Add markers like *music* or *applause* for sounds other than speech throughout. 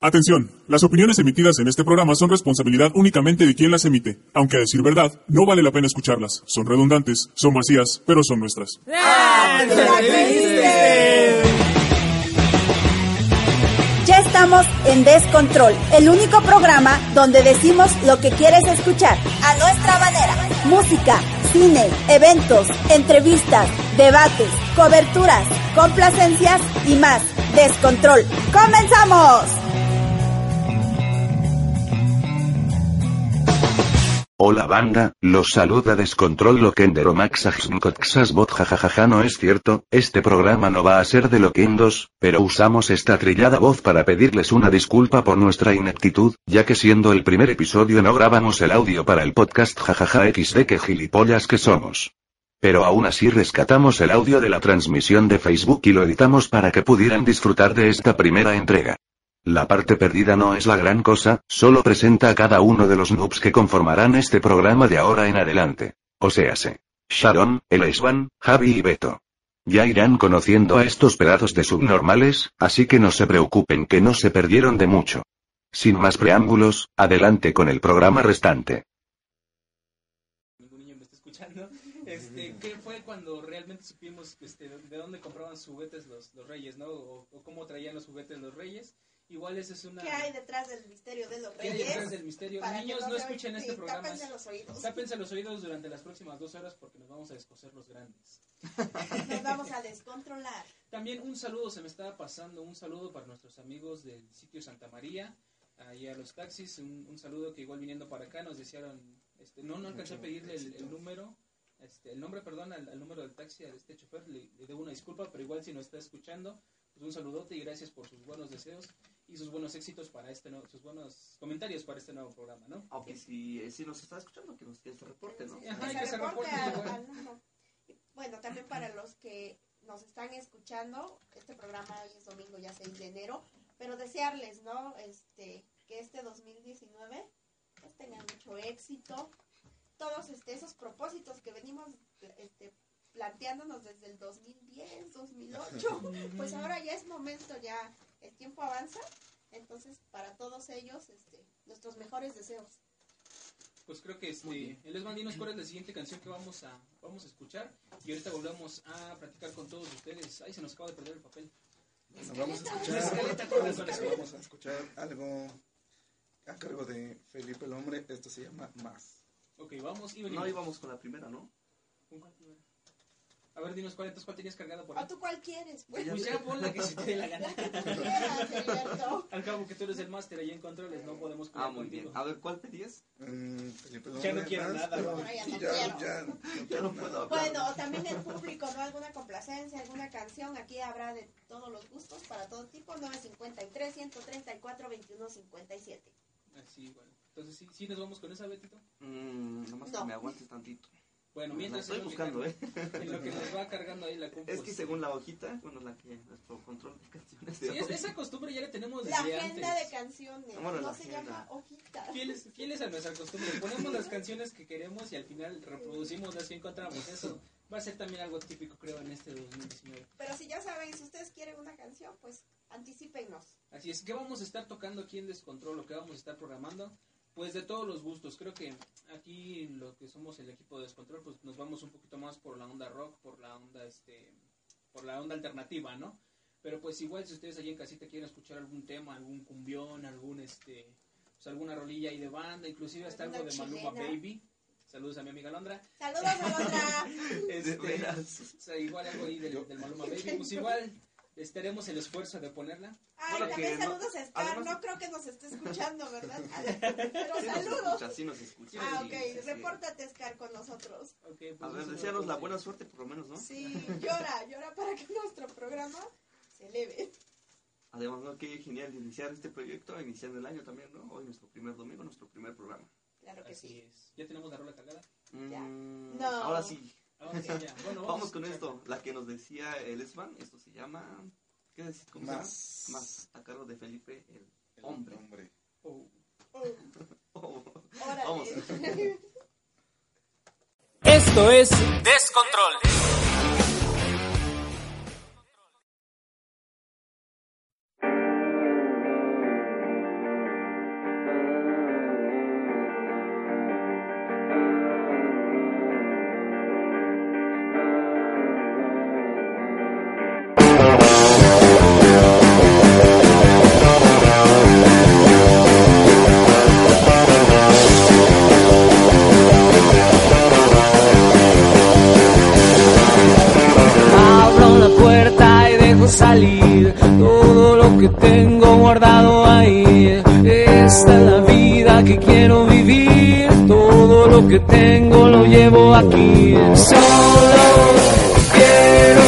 Atención, las opiniones emitidas en este programa son responsabilidad únicamente de quien las emite, aunque a decir verdad, no vale la pena escucharlas. Son redundantes, son vacías, pero son nuestras. Ya estamos en Descontrol, el único programa donde decimos lo que quieres escuchar, a nuestra manera. Música, cine, eventos, entrevistas, debates, coberturas, complacencias y más. Descontrol. ¡Comenzamos! Hola banda, los saluda Descontrol Loquendero Max bot jajajaja no es cierto, este programa no va a ser de Loquendos, pero usamos esta trillada voz para pedirles una disculpa por nuestra ineptitud, ya que siendo el primer episodio no grabamos el audio para el podcast jajaja xd que gilipollas que somos. Pero aún así rescatamos el audio de la transmisión de Facebook y lo editamos para que pudieran disfrutar de esta primera entrega. La parte perdida no es la gran cosa, solo presenta a cada uno de los noobs que conformarán este programa de ahora en adelante. O séase. Sharon, el Esban, Javi y Beto. Ya irán conociendo a estos pedazos de subnormales, así que no se preocupen que no se perdieron de mucho. Sin más preámbulos, adelante con el programa restante. Este, ¿Qué fue cuando realmente supimos este, de dónde compraban juguetes los, reyes, o cómo traían los juguetes los reyes. Igual esa es una... ¿Qué hay detrás del misterio de los ¿Qué hay reyes? detrás del misterio? Para Niños, no escuchen este programa. tápense los oídos. Tápense los oídos durante las próximas dos horas porque nos vamos a descoser los grandes. *laughs* Nos vamos a descontrolar. También un saludo se me estaba pasando, un saludo para nuestros amigos del sitio Santa María, ahí a los taxis, un, un saludo que igual viniendo para acá nos desearon, este, no, no alcancé a pedirle el, el número, este, el nombre, perdón, al, al número del taxi a este chofer, le, le debo una disculpa, pero igual si nos está escuchando, pues un saludote y gracias por sus buenos deseos y sus buenos éxitos para este nuevo, sus buenos comentarios para este nuevo programa, ¿no? Aunque si, eh, si nos está escuchando, que nos que se reporte, ¿no? Ajá, Que y que se reporte al- igual. al número. Bueno, también para los que nos están escuchando, este programa hoy es domingo ya 6 de enero, pero desearles, ¿no? Este, que este 2019 pues tengan mucho éxito. Todos este, esos propósitos que venimos este, planteándonos desde el 2010, 2008, *laughs* pues ahora ya es momento, ya el tiempo avanza, entonces para todos ellos, este, nuestros mejores deseos. Pues creo que este, el Esban dinos cuál es la siguiente canción que vamos a, vamos a escuchar y ahorita volvemos a practicar con todos ustedes. Ay, se nos acaba de perder el papel. Bueno, vamos a escuchar, escaleta, ¿cuáles son las que vamos a escuchar algo a cargo de Felipe el Hombre. Esto se llama Más. Ok, vamos y venimos. No íbamos con la primera, ¿no? ¿Con cuál primero? A ver, dinos cuál, entonces, cuál tenías cargada por ahí. ¿O tú cuál quieres? Pues, Pues ya pon la que se te dé la gana. *laughs* quieras, Heriberto. Al cabo que tú eres el máster ahí en controles, no podemos Ah, muy bien. A ver, ¿cuál pedías? Mm, el Ya no quiero Más, nada, pero ya no ya, quiero. ya, no *laughs* Ya quiero no puedo hablar. Bueno, o también el público, ¿no? Alguna complacencia, alguna canción. Aquí habrá de todos los gustos, para todo tipo. 953, 134, 21, 57. Así, igual. Entonces, ¿sí, sí nos vamos con esa, Betito? Mmm, nomás No. que me aguantes tantito. Bueno, La mientras... estoy buscando, ¿eh? En lo que nos va cargando ahí la compu. Es que según la hojita, bueno, la que nuestro control de canciones de Sí, es- esa costumbre ya la tenemos La desde agenda antes. de canciones. Bueno, no la se agenda. llama hojita. Fieles, fieles a nuestra costumbre. Ponemos las canciones que queremos y al final reproducimos las que encontramos. Eso va a ser también algo típico, creo, en este 2019. Pero si ya saben, si ustedes quieren una canción, pues anticípenos. Así es, ¿qué vamos a estar tocando aquí en Descontrol o qué vamos a estar programando? Pues de todos los gustos. Creo que aquí lo que somos el equipo de Descontrol, pues nos vamos un poquito más por la onda rock, por la onda, este, por la onda alternativa, ¿no? Pero pues igual si ustedes allí en casita quieren escuchar algún tema, algún cumbión, algún, este, pues alguna rolilla ahí de banda, inclusive hasta algo de Maluma. Baby. Saludos a mi amiga Londra. Saludos, Alondra. *laughs* Este, veras. o sea, igual algo ahí del, del Maluma Baby. Pues igual estaremos el esfuerzo de ponerla. Ay, Bueno, también no- saludos a Scar. además- No creo que nos esté escuchando, ¿verdad? *laughs* Pero Sí nos saludos. escucha, sí nos escucha. Ah, ok. sí, sí. Repórtate, Scar, con nosotros. Ok, pues A ver, deseanos la buena suerte por lo menos, ¿no? Sí, llora, llora para que nuestro programa se eleve. Además, ¿no? Qué genial iniciar este proyecto, iniciando el año también, ¿no? Hoy nuestro primer domingo, nuestro primer programa. Claro que Así sí. es. ¿Ya tenemos la rola cargada? Ya. Mm, No. Ahora sí, Ya. Bueno, vamos con a- esto. La que nos decía el Esban, esto se llama... ¿Qué decís? ¿Cómo se Más. llama? Más, a cargo de Felipe el El hombre. hombre. Oh. *laughs* Oh, Oh. Vamos. *laughs* Esto es Descontrol. salir todo lo que tengo guardado ahí. Esta es la vida que quiero vivir, todo lo que tengo lo llevo aquí. Solo quiero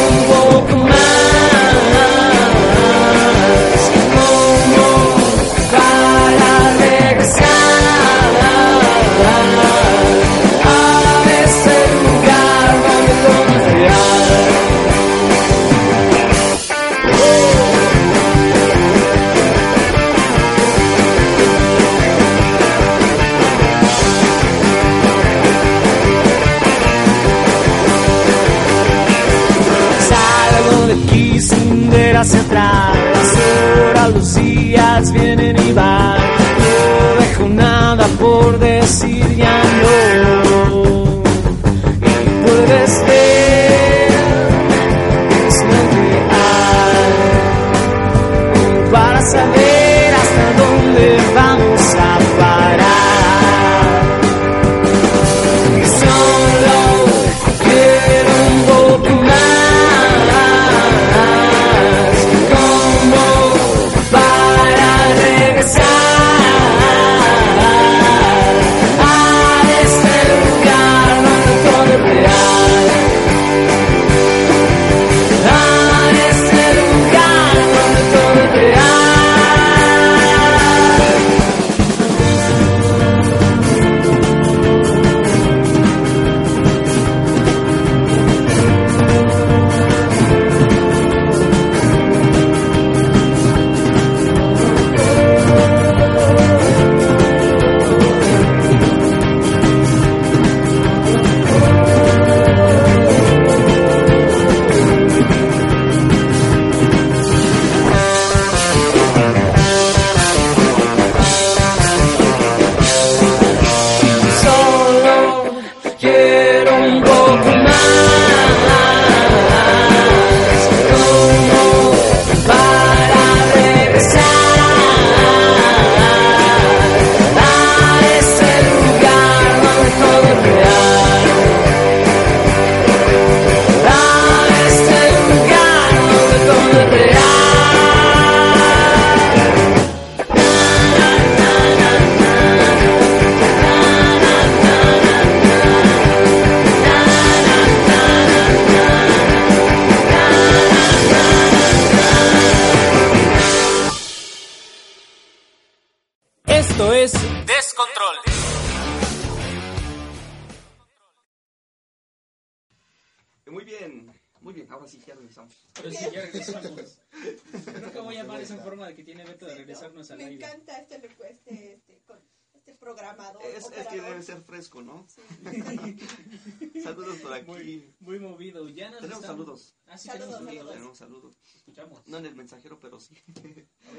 días vienen bien, muy bien, ahora sí, ya regresamos. Pero sí, ya regresamos. *laughs* Creo que voy a llamar esa forma de que tiene Beto de regresarnos al Me aire. encanta este, este, este, con- este programador. Es, es que debe ser fresco, ¿no? *laughs* Saludos por aquí. Muy, muy movido. Ya nos Tenemos estamos- saludos. Ah, sí, Saludos, tenemos saludos. tenemos saludos. Escuchamos. No en el mensajero, pero sí.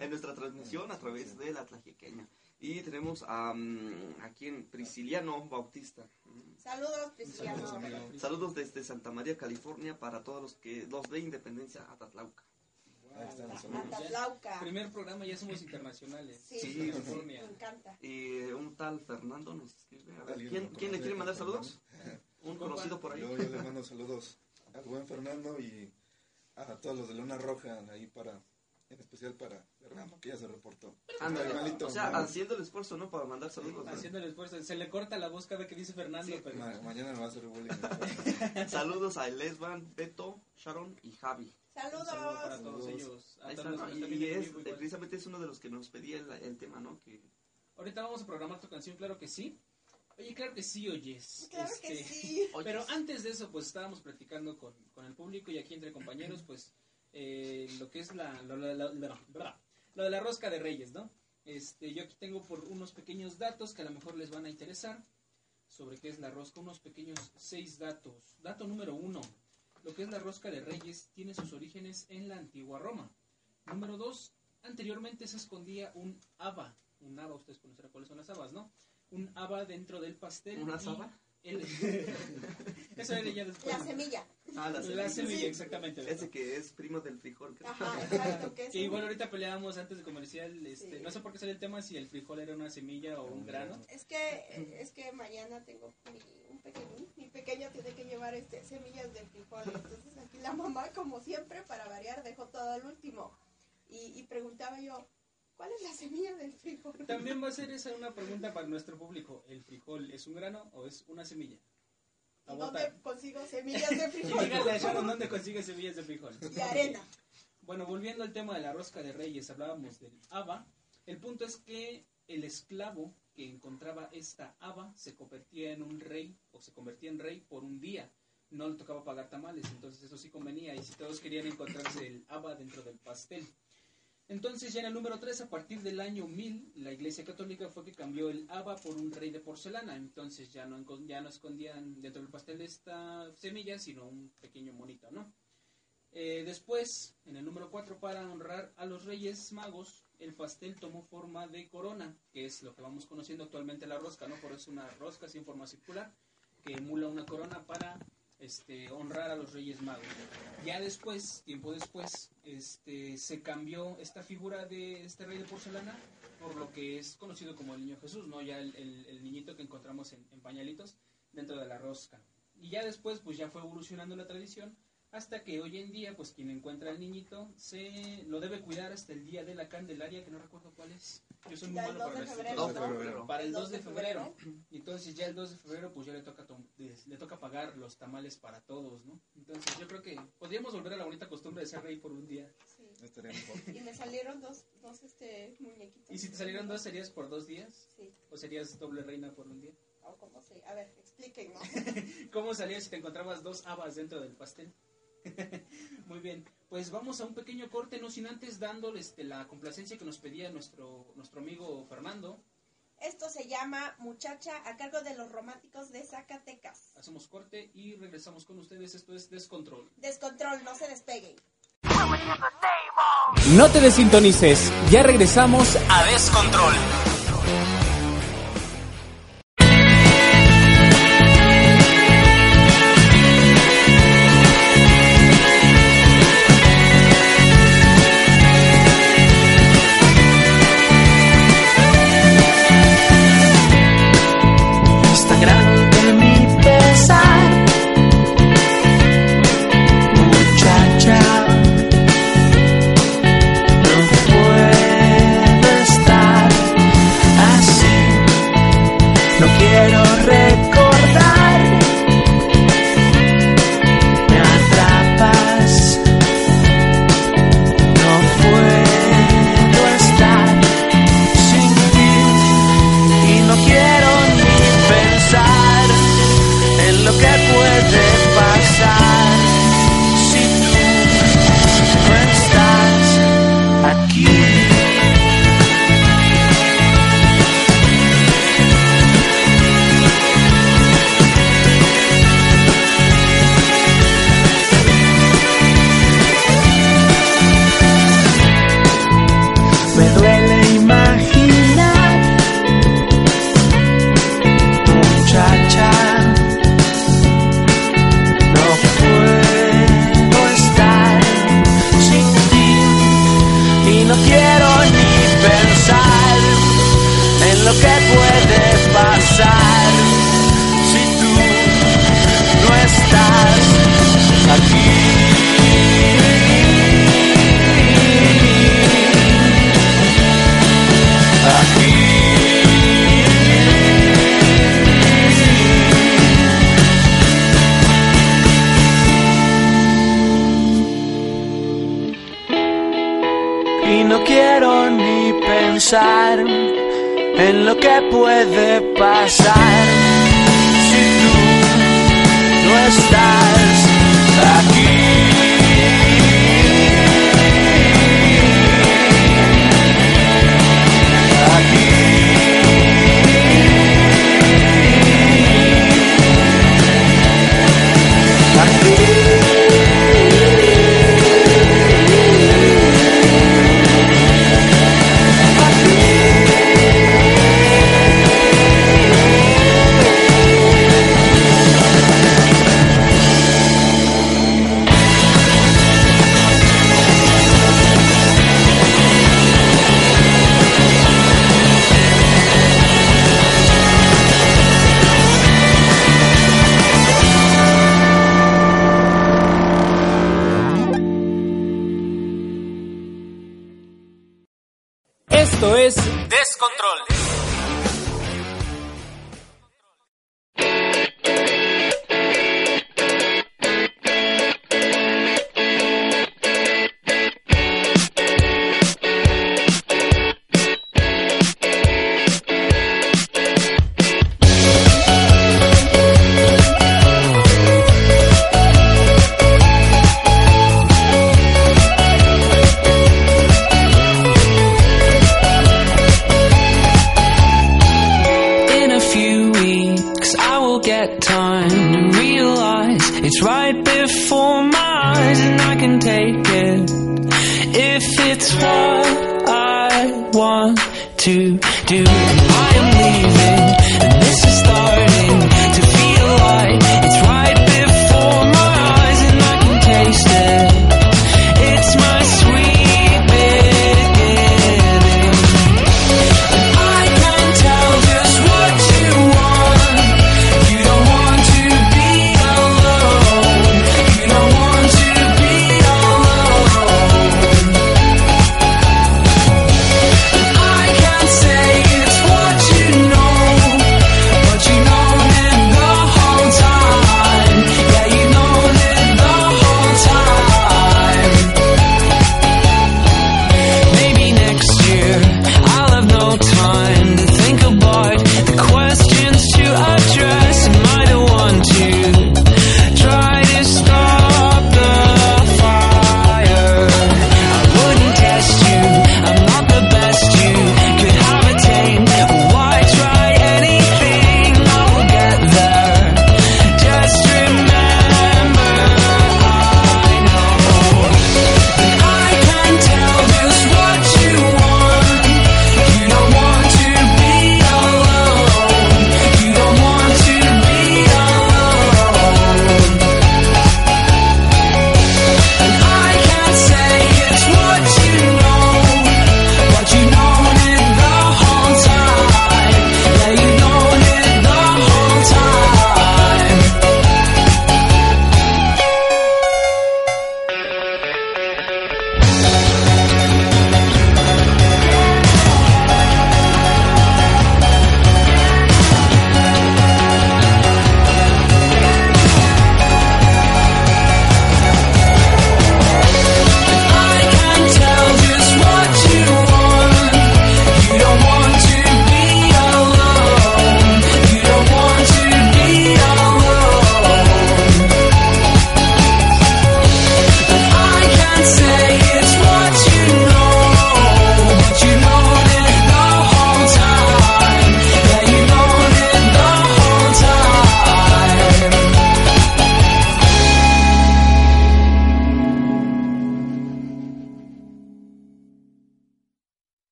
En nuestra transmisión a través de la Tlajequeña. Y tenemos a, aquí en Prisciliano Bautista. Saludos, Prisciliano. Saludos, desde Santa María, California, para todos los que los de Independencia Atatlauca. Ahí están los saludos. Atatlauca. Primer programa ya somos internacionales. Sí, Sí, sí, me California. encanta. Y un tal Fernando nos escribe. A ver, ¿quién, ¿quién le quiere mandar saludos? Un conocido por ahí. Yo, yo le mando saludos al buen Fernando y a todos los de Luna Roja, ahí para, en especial para Bergamo, que ya se reportó. Ándale. Malito, o sea, mal. haciendo el esfuerzo, ¿no? Para mandar saludos. ¿no? Haciendo el esfuerzo. Se le corta la voz cada vez que dice Fernando, pero Ma- mañana me va a hacer bullying. *laughs* Saludos a Lesban, Beto, Sharon y Javi. un saludo para Saludos. todos Saludos. ellos. Y es, precisamente es uno de los que nos pedía el, el tema, ¿no? Que Ahorita vamos a programar tu canción, claro que sí. Oye, claro que sí, oyes. Claro que Este, sí. *laughs* Oyes. Pero antes de eso, pues estábamos platicando con, con el público y aquí entre compañeros, pues eh, lo que es la, la- la- lo de la rosca de reyes, ¿no? Este, yo aquí tengo por unos pequeños datos que a lo mejor les van a interesar sobre qué es la rosca, unos pequeños seis datos. Dato número uno, lo que es la rosca de reyes tiene sus orígenes en la antigua Roma. Número dos, anteriormente se escondía un haba, un haba, ustedes conocerán cuáles son las habas, ¿no? Un haba dentro del pastel. ¿Una haba? El- *laughs* Eso era ya después. La semilla. Ah, la La semilla. semilla, exactamente. Ese que es primo del frijol. creo. Ajá, exacto. Que es Que igual ahorita peleábamos antes de comercial, este, Sí. no sé por qué salió el tema si el frijol era una semilla o un grano. Es que, es que mañana tengo mi, un pequeño, mi pequeño tiene que llevar este, semillas de frijol. Entonces aquí la mamá, como siempre, para variar, dejó todo al último. Y, y preguntaba yo, ¿cuál es la semilla del frijol? También va a ser esa una pregunta para nuestro público. ¿El frijol es un grano o es una semilla? A ¿Y votar. dónde consigo semillas de frijol? *laughs* díganle a Sharon dónde consigue semillas de frijol. Y arena. Bueno, volviendo al tema de la rosca de reyes, hablábamos del haba. El punto es que el esclavo que encontraba esta haba se convertía en un rey o se convertía en rey por un día. No le tocaba pagar tamales, entonces eso sí convenía. Y si todos querían encontrarse el haba dentro del pastel. Entonces ya en el número 3, a partir del año 1000, la Iglesia Católica fue que cambió el haba por un rey de porcelana. Entonces ya no, ya no escondían dentro del pastel esta semilla, sino un pequeño monito, ¿no? Eh, después, en el número 4, para honrar a los Reyes Magos, el pastel tomó forma de corona, que es lo que vamos conociendo actualmente la rosca, ¿no? Por eso es una rosca en forma circular, que emula una corona para este, honrar a los Reyes Magos. Ya después, tiempo después, este, se cambió esta figura de este rey de porcelana por lo que es conocido como el Niño Jesús, ¿no? Ya el, niñito que encontramos en, en pañalitos dentro de la rosca. Y ya después, pues ya fue evolucionando la tradición hasta que hoy en día, pues quien encuentra al niñito se lo debe cuidar hasta el día de la Candelaria, que no recuerdo cuál es. Yo soy muy malo 2 para las febrero, Dos de fechas. ¿no? febrero. Para el 2 de febrero. Entonces ya el 2 de febrero pues ya le toca le toca pagar los tamales para todos, ¿no? Entonces yo creo que podríamos volver a la bonita costumbre de ser rey por un día. Sí. Estaría mejor. Y me salieron dos, dos este, muñequitos. ¿Y si te salieran dos serías por dos días? Sí, ¿O serías doble reina por un día? o como sé. A ver, explíquenos. *laughs* ¿Cómo salías si te encontrabas dos habas dentro del pastel? *laughs* Muy bien, pues vamos a un pequeño corte, no sin antes dándoles este, la complacencia que nos pedía nuestro, nuestro amigo Fernando. Esto se llama Muchacha a cargo de los románticos de Zacatecas. Hacemos corte y regresamos con ustedes. Esto es Descontrol. Descontrol, no se despeguen. No te desintonices, ya regresamos a Descontrol. En lo que puede pasar. Si tú no estás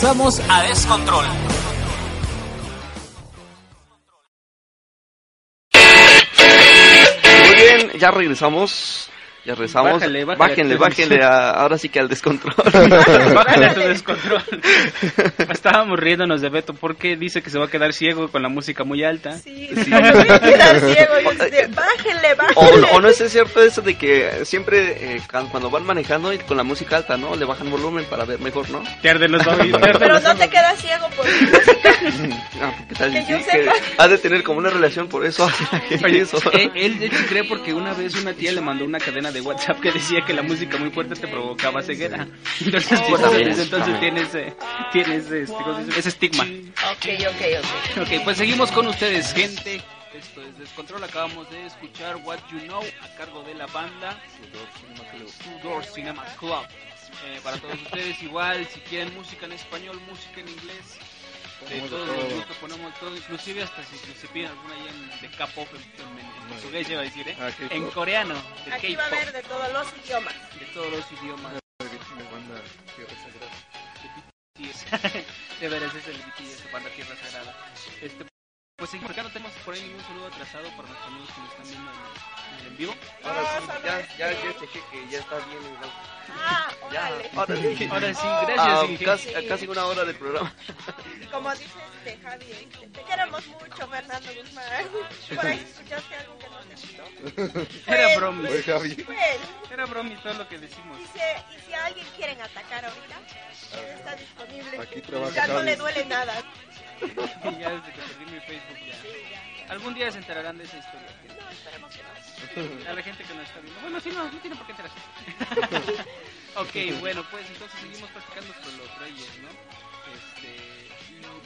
regresamos a Descontrol. Muy bien, ya regresamos. Ya regresamos. Bájale, bájale. bájenle, bájenle a- *laughs* ahora sí que al descontrol. *laughs* Bájale a tu *laughs* descontrol. Estábamos riéndonos de Beto porque dice que se va a quedar ciego con la música muy alta. Sí, sí. voy a quedar ciego, y usted, bájenle, O, bájenle. o no es cierto eso de que siempre eh, cu- cuando van manejando y con la música alta, ¿no? Le bajan volumen para ver mejor, ¿no? Te arden los oídos. Pero no te quedas ciego por música. Ah, ¿qué tal? Que Sí, yo que sepa. ha de tener como una relación por eso. Oye, eso. eh, él de hecho cree porque una vez una tía le mandó una cadena de WhatsApp que decía que la música muy fuerte te provocaba ceguera. *laughs* Entonces, Pues desde también, entonces tienes, eh, tienes este, ese estigma. Ok, ok, ok. Ok, pues seguimos con ustedes, gente. Esto es Descontrol. Acabamos de escuchar What You Know a cargo de la banda Two Door Cinema Club. Eh, para todos ustedes, igual, si quieren música en español, música en inglés, de todos los gustos ponemos todo, inclusive hasta si se piden alguna ahí en, de K-pop en, en- en portugués, iba a decir, ¿eh? Ah, en coreano, de Aquí va a haber K-pop, de todos los idiomas. de todos los idiomas. De veras *laughs* es el BTS, banda Tierra Sagrada. Este, pues seguimos acá, no tenemos por ahí ningún saludo atrasado para nuestros amigos que nos están viendo en, en el en vivo. Ahora No, sí, ya, ya, ya chequé que ya está bien el audio. Ah, Ya, ahora sí. *laughs* Ahora sí, Oh. gracias. Ah, Inge. casi, Sí. casi una hora del programa. Como dices de Javi, este, te queremos mucho, Fernando Guzmán. *laughs* Por ahí escuchaste algo que no te gustó. *laughs* Era Pues, bromi. Oye, Javi. Pues, Era bromi todo lo que decimos. y, si, y si a alguien quieren atacar ahorita, está disponible. Aquí trabaja ya no Javi. le duele nada. *laughs* ya desde que perdí mi Facebook ya. Sí, ya. Algún día se enterarán de esa historia. No, esperemos que no. A la gente que nos está viendo. Bueno, sí, no, no tiene por qué enterarse. *laughs* ok, bueno, pues entonces seguimos platicando sobre los reyes, ¿no?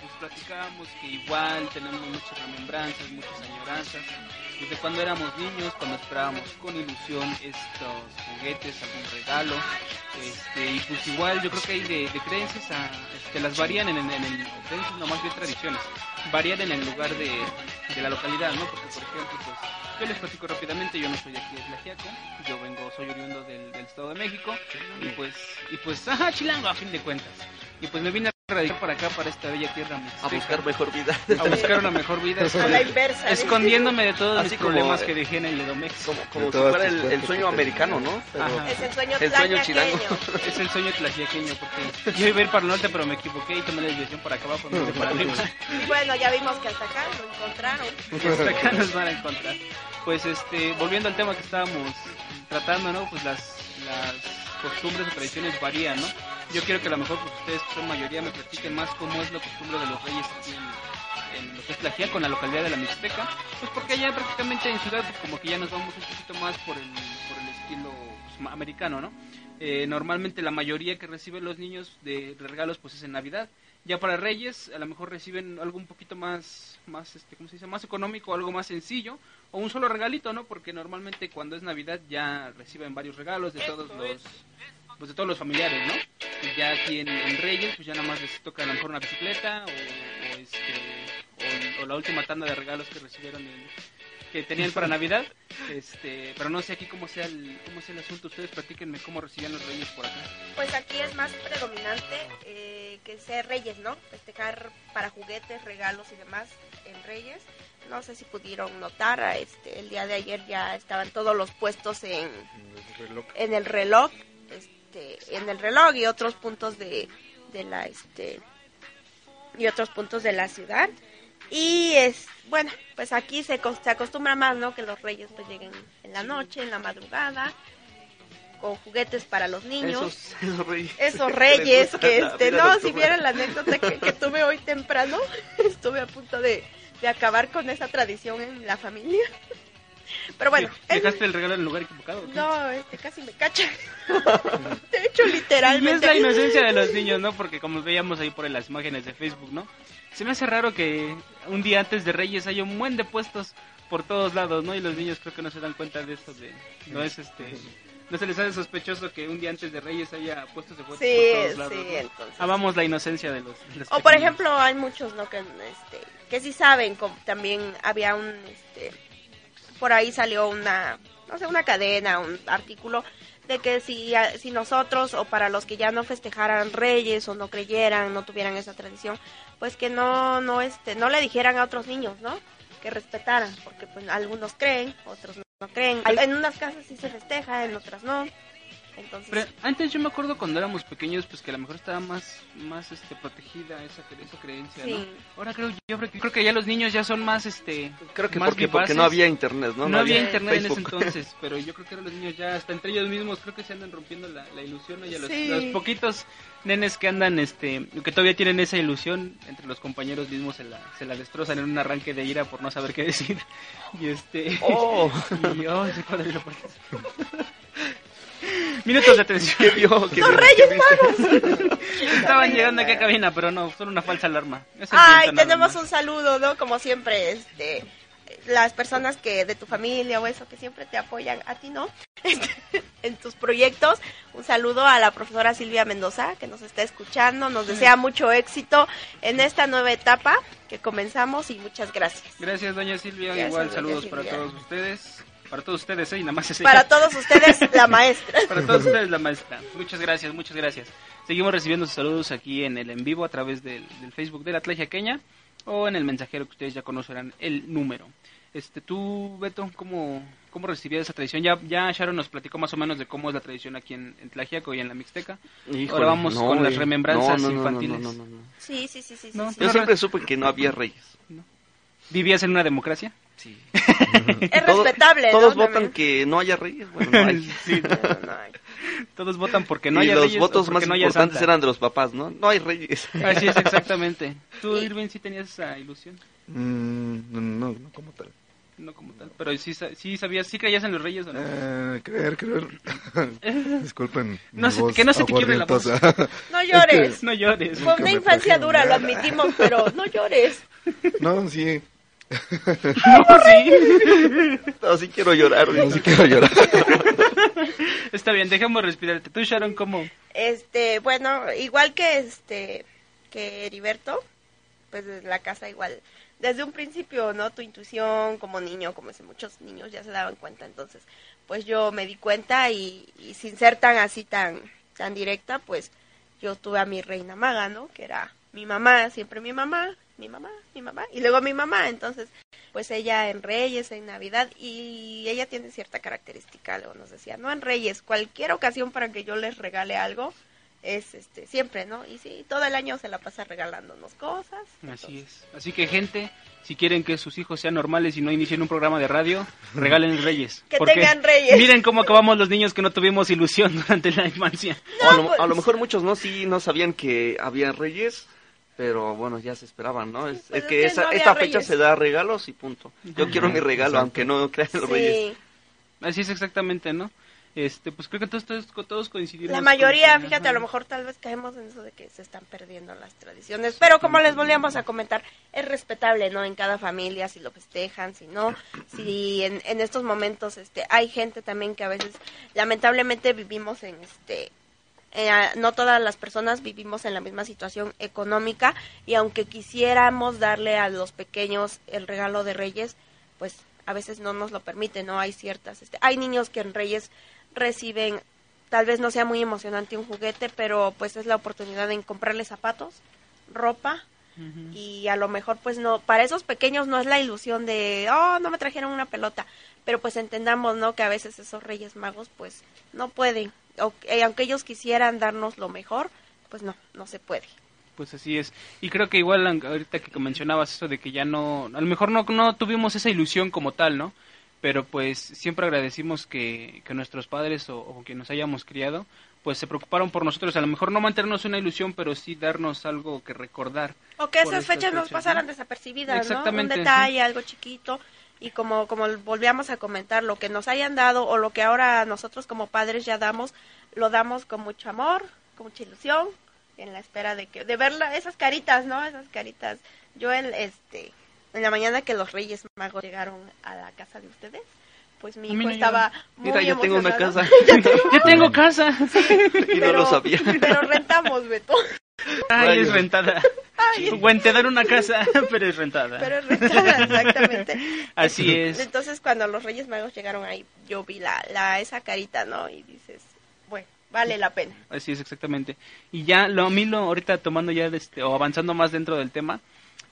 Pues platicábamos que igual tenemos muchas remembranzas, muchas añoranzas. Desde cuando éramos niños, cuando esperábamos con ilusión estos juguetes, algún regalo. Este, y pues igual yo creo que hay de, creencias a, este, las varían en, en, el, creencias no más bien tradiciones, varían en el lugar de, de la localidad, ¿no? Porque por ejemplo, pues yo les platico rápidamente, yo no soy aquí de Tlaxiaco, yo vengo, soy oriundo del, del Estado de México, y pues, y pues, ajá, chilango a fin de cuentas. Y pues me vine a radicar para acá, para esta bella tierra A mixteca, buscar mejor vida. a buscar una mejor vida, A la inversa. ¿eh? escondiéndome de todos Así mis como- problemas que dejé en el Edomex. Como, como si fuera el, el sueño americano, ¿no? Pero Ajá. Es el sueño El sueño chilango. Es el sueño tlaxiaqueño, porque yo iba a ir para el norte, pero me equivoqué y tomé la desviación para acá abajo, no para arriba. Y bueno, ya vimos que hasta acá lo encontraron. *laughs* hasta acá nos van a encontrar. Pues este, volviendo al tema que estábamos tratando, ¿no? Pues las, las costumbres o tradiciones varían, ¿no? Yo quiero que a lo mejor pues, ustedes que son mayoría me platiquen más cómo es la costumbre de los reyes aquí en, en lo que es con la localidad de la Mixteca. Pues porque allá prácticamente en ciudad pues, como que ya nos vamos un poquito más por el, por el estilo pues, americano, ¿no? Eh, normalmente la mayoría que reciben los niños de regalos pues es en Navidad. Ya para Reyes a lo mejor reciben algo un poquito más, más este, ¿cómo se dice? Más económico, algo más sencillo o un solo regalito, ¿no? Porque normalmente cuando es Navidad ya reciben varios regalos de todos los pues de todos los familiares, ¿no? Y ya aquí en, en Reyes pues ya nada más les toca a lo mejor una bicicleta o, o, este o, o la última tanda de regalos que recibieron en- que tenían para Navidad, *laughs* este, pero no sé aquí cómo sea el cómo sea el asunto, ustedes platíquenme cómo recibían los Reyes por acá. Pues aquí es más predominante eh, que ser reyes, ¿no? Festejar para juguetes, regalos y demás en reyes. No sé si pudieron notar, este, el día de ayer ya estaban todos los puestos en, El reloj. en el reloj, este, en el reloj y otros puntos de, de la, este, y otros puntos de la ciudad. Y es, bueno, pues aquí se, se acostumbra más, ¿no? Que los reyes pues lleguen en la noche, en la madrugada, con juguetes para los niños esos, esos reyes. esos *laughs* que este no si vieran la anécdota que, que tuve hoy temprano *laughs* estuve a punto de, de acabar con esa tradición en la familia pero bueno ¿De- es- ¿Dejaste el regalo en el lugar equivocado? no este casi me cacha *laughs* de hecho Y es literalmente la inocencia de los niños, ¿no? Porque como veíamos ahí por las imágenes de Facebook, ¿no? Se me hace raro que un día antes de Reyes haya un buen de puestos por todos lados, ¿no? Y los niños creo que no se dan cuenta de eso, de... No es este... No se les hace sospechoso que un día antes de Reyes haya puestos de fotos sí por todos sí lados. ¿no? entonces Amamos la inocencia de los, de los o por pequeños. ejemplo hay muchos no que este que sí saben como también había un este por ahí salió una no sé una cadena un artículo de que si si nosotros o para los que ya no festejaran Reyes o no creyeran no tuvieran esa tradición pues que no no este no le dijeran a otros niños no que respetaran porque pues algunos creen otros no creen. En unas casas sí se festeja en otras no entonces Pero antes yo me acuerdo cuando éramos pequeños, pues que a lo mejor estaba más, más este, protegida esa, cre- esa creencia, ¿no? Ahora creo, yo creo que, creo que ya los niños ya son más, este... Creo que más porque, no había internet, ¿no? No, había internet Facebook. en ese entonces, *laughs* pero yo creo que ahora los niños ya, hasta entre ellos mismos, creo que se andan rompiendo la, la ilusión, ¿no? Y a los, Sí. los poquitos nenes que andan, este, que todavía tienen esa ilusión, entre los compañeros mismos se la, se la destrozan en un arranque de ira por no saber qué decir. *laughs* Y este... Oh, *laughs* y, oh, se. *laughs* Minutos de atención. ¿qué vio? ¿Qué ¡Los vio? Reyes ¿Qué viste? *laughs* Estaban llegando aquí a cabina, pero no, son una falsa alarma. Ay, tenemos un saludo, ¿no? Como siempre, este, las personas que de tu familia o eso que siempre te apoyan, a ti no, *laughs* en tus proyectos. Un saludo a la profesora Silvia Mendoza que nos está escuchando, nos desea mucho éxito en esta nueva etapa que comenzamos y muchas gracias. Gracias, doña Silvia. Gracias, Igual doña saludos para todos ustedes. Para todos ustedes, ¿eh? Y nada más ese. Para todos ustedes, la maestra. *laughs* Para todos ustedes, la maestra. Muchas gracias, muchas gracias. Seguimos recibiendo sus saludos aquí en el en vivo a través del, del Facebook de la Tlaxiaqueña. o en el mensajero que ustedes ya conocerán el número. Este, tú, Beto, ¿cómo, cómo recibías esa tradición? Ya, ya Sharon nos platicó más o menos de cómo es la tradición aquí en, en Tlaxiaco y en la Mixteca. Híjole, Ahora vamos no, con las güey. remembranzas No, no, infantiles. no, no, no, no. Sí, sí, sí, sí. sí, No, sí. Yo siempre re- supe que no había reyes. ¿Vivías en una democracia? Sí. Es Todo- respetable, ¿no? Todos votan También. que no haya reyes. Bueno, no hay. *laughs* Sí, No, no hay. todos votan porque no y haya los reyes o votos más no importantes eran de los papás, ¿no? No hay reyes. Así es, exactamente. ¿Tú, Irving, sí tenías esa ilusión? Mm, no, no, no como tal. No como tal, pero sí, sí sabías, sí creías en los reyes o no? Eh, creer, creer. *laughs* Disculpen. No se- que no se te quiebre la voz. No llores. *laughs* No llores. Fue que una infancia dura, lo admitimos, pero no llores. no, sí. No, *laughs* sí. *laughs* No, sí quiero llorar. No, sí quiero llorar. *laughs* Está bien, dejemos respirarte. Tú, Sharon, ¿cómo? Este, bueno, igual que este, que Heriberto, pues desde la casa igual. Desde un principio, ¿no? Tu intuición como niño, como si muchos niños ya se daban cuenta, entonces, pues yo me di cuenta y, y sin ser tan así, tan, tan directa, pues yo tuve a mi reina maga, ¿no? Que era mi mamá, siempre mi mamá, mi mamá, mi mamá, y luego mi mamá, entonces, pues ella en Reyes, en Navidad, y ella tiene cierta característica, luego nos decía, no en Reyes, cualquier ocasión para que yo les regale algo, es este, siempre, ¿no? Y sí, todo el año se la pasa regalándonos cosas. Así es. Así que, gente, si quieren que sus hijos sean normales y no inicien un programa de radio, *laughs* regalen reyes. Que Porque tengan reyes. Miren cómo acabamos los niños que no tuvimos ilusión durante la infancia. A, lo, pues- a lo mejor muchos no, sí, no sabían que había reyes, pero bueno, ya se esperaban, ¿no? Es, pues es es que que esa, no esta fecha reyes. se da regalos y punto. Yo quiero mi regalo, Exacto. aunque no crean los reyes. Sí, Así es exactamente, ¿no? Este, pues creo que todos, todos, todos coincidimos. la mayoría, fíjate, a lo mejor tal vez caemos en eso de que se están perdiendo las tradiciones, pero como les volvíamos a comentar, es respetable, ¿no? En cada familia, si lo festejan, si no, si en, en estos momentos, este, hay gente también que a veces, lamentablemente vivimos en, este, eh, no todas las personas vivimos en la misma situación económica y aunque quisiéramos darle a los pequeños el regalo de Reyes, pues a veces no nos lo permite, ¿no? Hay ciertas, este, hay niños que en Reyes reciben, tal vez no sea muy emocionante un juguete, pero pues es la oportunidad de comprarle zapatos, ropa Y a lo mejor pues no, para esos pequeños no es la ilusión de, oh, no me trajeron una pelota, pero pues entendamos, ¿no? Que a veces esos Reyes Magos pues no pueden, o, eh, aunque ellos quisieran darnos lo mejor, pues no, no se puede. Pues así es. Y creo que igual ahorita que mencionabas eso de que ya no, a lo mejor no, no tuvimos esa ilusión como tal, ¿no? Pero pues siempre agradecimos que, que nuestros padres o, o que nos hayamos criado, pues se preocuparon por nosotros. A lo mejor no mantenernos una ilusión, pero sí darnos algo que recordar. O que esas fechas nos pasaran ¿no? desapercibidas, ¿no? Un detalle, algo chiquito. Y como, como volvíamos a comentar, lo que nos hayan dado o lo que ahora nosotros como padres ya damos, lo damos con mucho amor, con mucha ilusión, en la espera de que de ver la- esas caritas, ¿no? Esas caritas. Yo el este en la mañana que los Reyes Magos llegaron a la casa de ustedes, pues mi hijo no estaba muy Mira, *laughs* *laughs* ya tengo una casa ¡Ya tengo casa! y no lo sabía. *laughs* Pero rentamos, Beto. ¡Ay, es rentada! Ay, Bueno, te dan una casa, pero es rentada. pero es rentada, exactamente. Así es. Entonces cuando los Reyes Magos llegaron ahí, yo vi la, la esa carita, ¿no? Y dices, bueno, vale la pena. Así es, exactamente. Y ya, lo, a mí, lo, ahorita tomando ya, de este, o avanzando más dentro del tema,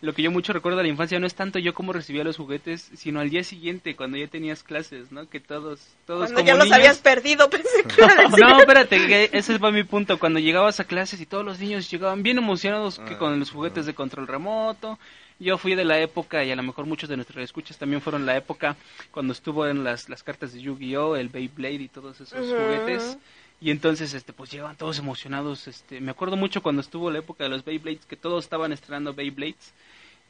lo que yo mucho recuerdo de la infancia no es tanto yo cómo recibía los juguetes, sino al día siguiente, cuando ya tenías clases, ¿no? Que todos, todos Cuando como ya los habías perdido, *laughs* pensé que iba a *laughs* decir. No, espérate, que ese fue mi punto. Cuando llegabas a clases y todos los niños llegaban bien emocionados que con los juguetes de control remoto. Yo fui de la época, y a lo mejor muchos de nuestros escuchas también fueron la época cuando estuvo en las, las cartas de Yu-Gi-Oh!, el Beyblade y todos esos juguetes. Y entonces, este, pues llegaban todos emocionados. Este, me acuerdo mucho cuando estuvo la época de los Beyblades, que todos estaban estrenando Beyblades.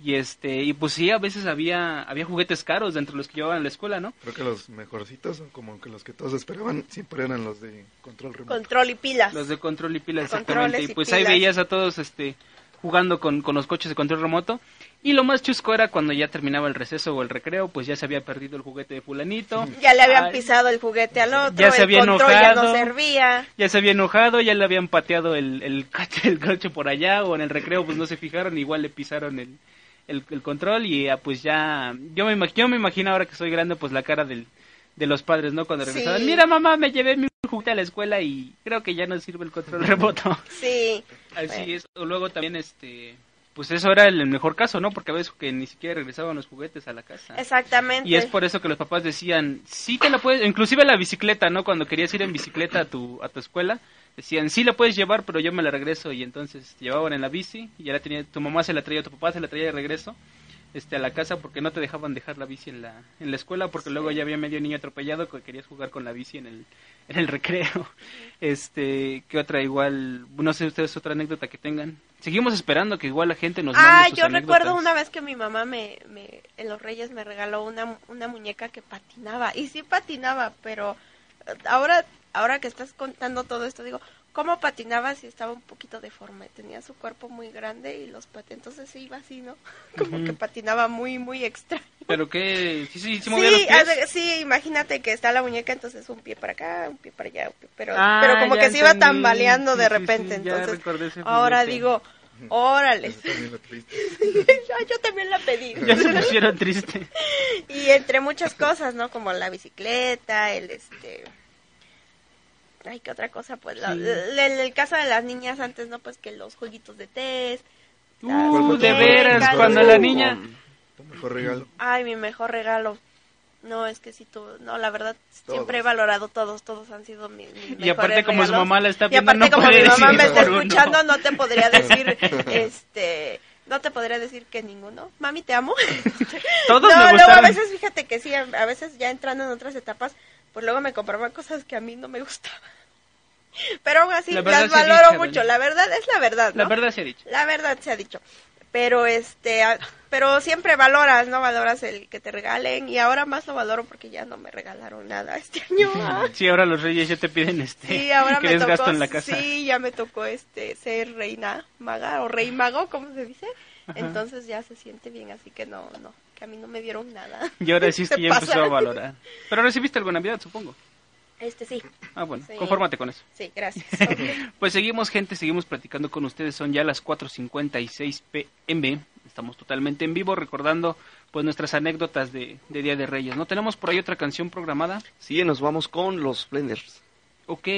Y este, y pues sí, a veces había, había juguetes caros de entre los que llevaban a la escuela, ¿no? Creo que los mejorcitos, o como que los que todos esperaban, siempre eran los de control remoto. Control y pilas. Los de control y pilas, exactamente. y Y pues ahí pilas. veías a todos este jugando con, con los coches de control remoto. Y lo más chusco era cuando ya terminaba el receso o el recreo, pues ya se había perdido el juguete de fulanito. *laughs* Ya le habían Ay, pisado el juguete al otro, Ya se el había control ya no enojado. servía. Ya se había enojado, ya le habían pateado el, el, *laughs* el coche por allá o en el recreo pues no se fijaron, igual le pisaron el, el, el control y ah, pues ya, yo me, imag- yo me imagino ahora que soy grande pues la cara del, de los padres, ¿no? Cuando Sí. regresaban, mira mamá, me llevé mi juguete a la escuela y creo que ya no sirve el control remoto. *laughs* Sí. Así Bueno. es. O luego también, este, pues eso era el mejor caso, ¿no? Porque a veces que ni siquiera regresaban los juguetes a la casa. Exactamente. Y es por eso que los papás decían, sí te la puedes, inclusive la bicicleta, ¿no? Cuando querías ir en bicicleta a tu, a tu escuela, decían, sí la puedes llevar, pero yo me la regreso. Y entonces te llevaban en la bici y ya la tenía, tu mamá se la traía, tu papá se la traía de regreso este, a la casa porque no te dejaban dejar la bici en la, en la escuela porque luego ya había medio niño atropellado que querías jugar con la bici en el, en el recreo. Este, ¿qué otra igual? No sé ustedes otra anécdota que tengan. Seguimos esperando que igual la gente nos Ah, mande sus yo anécdotas. recuerdo una vez que mi mamá me, me en los Reyes me regaló una, una muñeca que patinaba y sí patinaba, pero ahora ahora que estás contando todo esto digo, ¿cómo patinaba si estaba un poquito deforme? Tenía su cuerpo muy grande y los pat entonces se iba así, ¿no? *laughs* Como que patinaba muy muy extraño. Pero que, sí, sí, sí, movía los Sí, pies. hace- sí, imagínate que está la muñeca, entonces un pie para acá, un pie para allá, un pie- pero, Ah, pero como que se iba tambaleando de repente, entonces ahora digo, órale, también *laughs* yo también la pedí. *laughs* Ya se pusieron triste. y entre muchas cosas, ¿no? Como la bicicleta, el este... Ay, ¿qué otra cosa? Pues la- Sí. el, el caso de las niñas antes, ¿no? Pues que los jueguitos de test. Uh, de veras, cuando la niña... Tu mejor regalo. Ay, mi mejor regalo. No, es que sí, tú, no, la verdad, Todos. siempre he valorado todos, todos han sido mis, mis Y aparte mejores como su regalos. mamá la está Y viendo, aparte no como puede mi mamá me está escuchando, no te podría *laughs* decir, este, no te podría decir que ninguno. Mami, te amo. Todos *laughs* no, me luego a veces, fíjate que sí, a, a veces ya entrando en otras etapas, pues luego me compraban cosas que a mí no me gustaban. *laughs* Pero aún así, La las valoro mucho. ¿verdad? La verdad es la verdad, ¿no? La verdad se ha dicho. La verdad se ha dicho. Pero este, pero siempre valoras, ¿no? Valoras el que te regalen y ahora más lo valoro porque ya no me regalaron nada este año. *laughs* Ah, Sí, ahora los reyes ya te piden este Sí, ahora que me gasto en la casa. sí, ya me tocó este ser reina maga o rey mago, ¿cómo se dice? Entonces ya se siente bien, así que no, no, que a mí no me dieron nada. Y ahora sí *laughs* es que ya pasa. empezó a valorar. Pero recibiste algo en Navidad, supongo. Este sí, Ah, bueno, Sí. confórmate con eso. sí, gracias. *laughs* Pues seguimos, gente, seguimos platicando con ustedes. Son ya las 4.56 pm. Estamos totalmente en vivo recordando pues nuestras anécdotas de, de Día de Reyes. ¿No tenemos por ahí otra canción programada? Sí, nos vamos con los Blenders. Ok.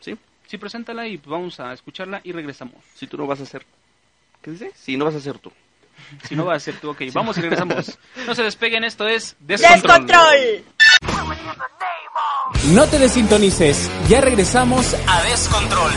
Sí, sí, preséntala y vamos a escucharla y regresamos. Si tú no vas a hacer... ¿Qué dice? Si no vas a hacer tú. Si no va a ser tú, ok. Vamos y regresamos. No se despeguen, esto es Descontrol. ¡Descontrol! No te desintonices, ya regresamos a Descontrol.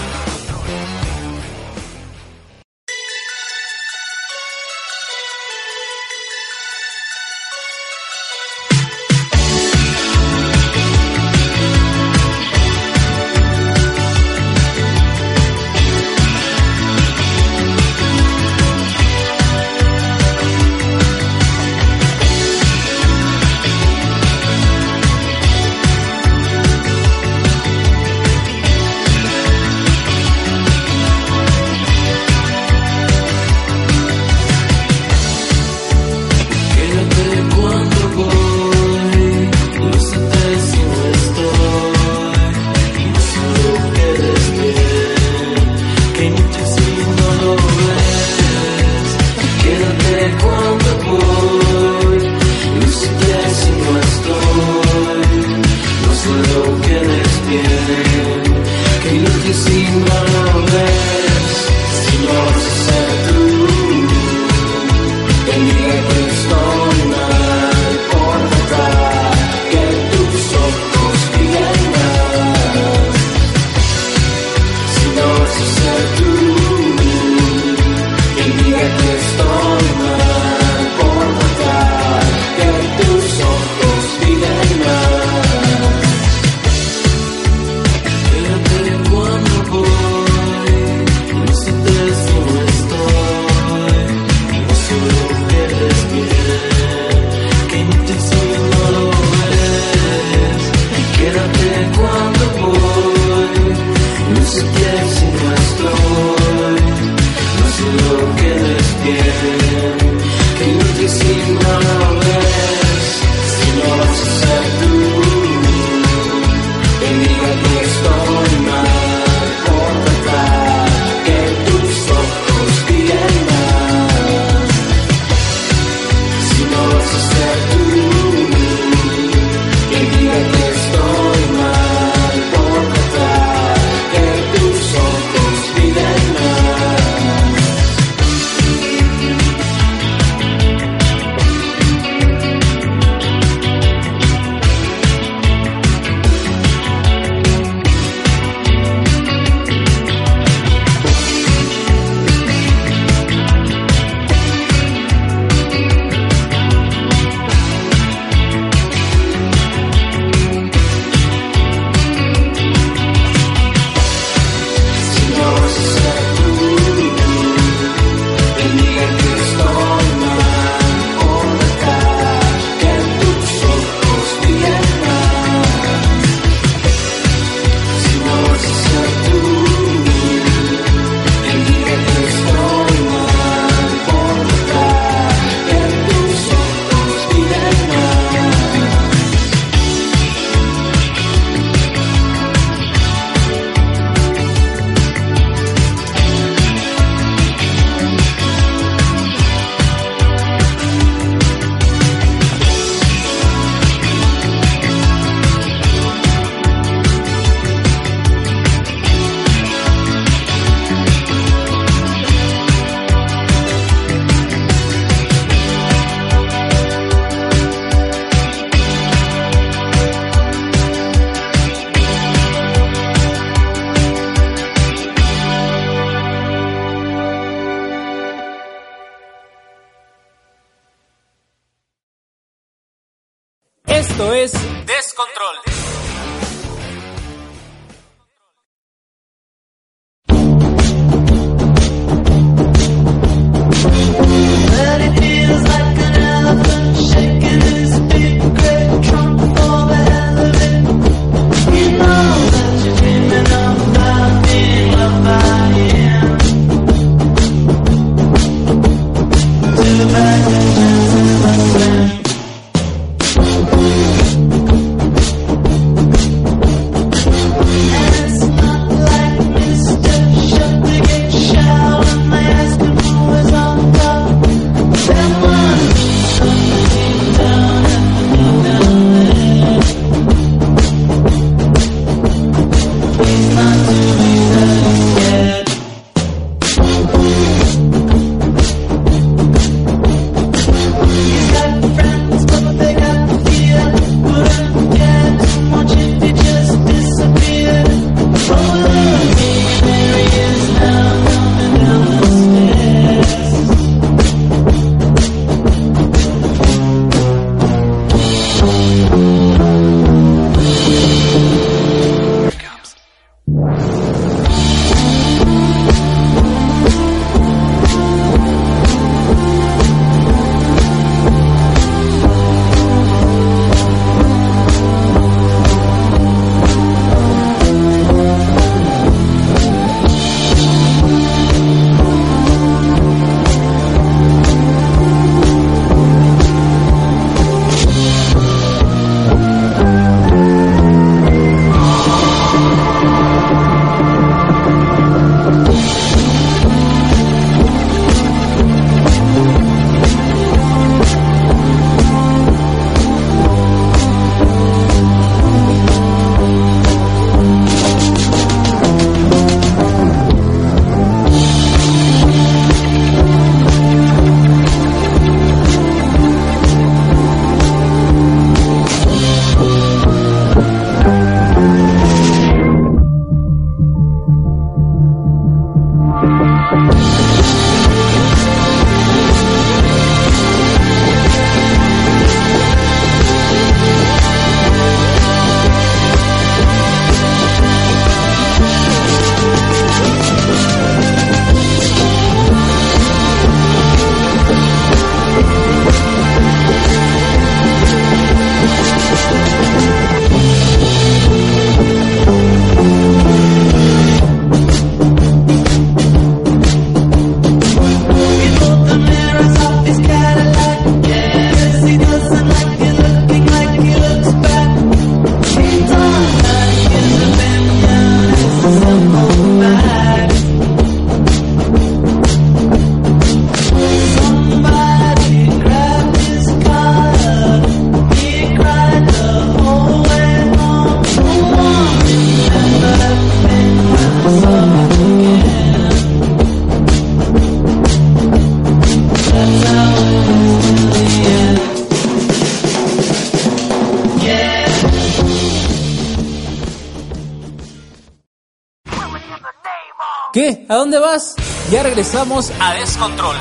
Regresamos a Descontrol.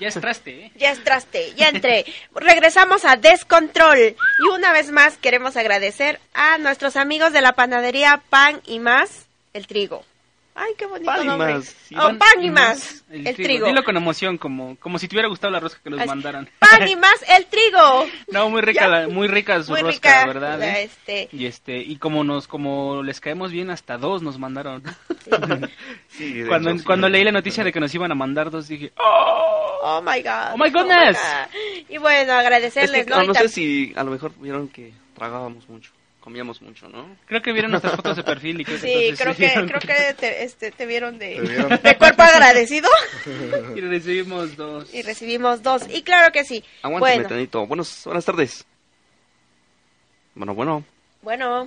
Ya entraste, ¿eh? Ya entraste, ya entré. Regresamos a Descontrol. Y una vez más queremos agradecer a nuestros amigos de la panadería Pan y Más, el trigo. Ay, qué bonito Pan y nombre. Más, sí. Oh, pan, y Más, el, trigo. Dilo con emoción, como, como si te hubiera gustado la rosca que nos Así. mandaran. Pan y *laughs* Más, el trigo. No, muy rica, la- muy rica su Muy rosca, rica, la verdad. la- ¿eh? este. Y este, y como nos, como les caemos bien, hasta dos nos mandaron. Sí, *laughs* de cuando, hecho, sí. cuando leí la noticia de que nos iban a mandar dos, dije, ¡Oh! Oh my god. Oh my goodness. God. Y bueno, Es agradecerles, que, ¿no? ah, Y no sé si a lo mejor vieron que tragábamos mucho, comíamos mucho, ¿no? Creo que vieron nuestras fotos de perfil y creo que Sí, entonces creo que, *laughs* creo que te, este, te vieron de, Te vieron. de cuerpo agradecido *laughs* Y recibimos dos. y recibimos dos. Y claro que sí. Aguántame, bueno. Buenos, buenas tardes. Bueno, bueno. bueno.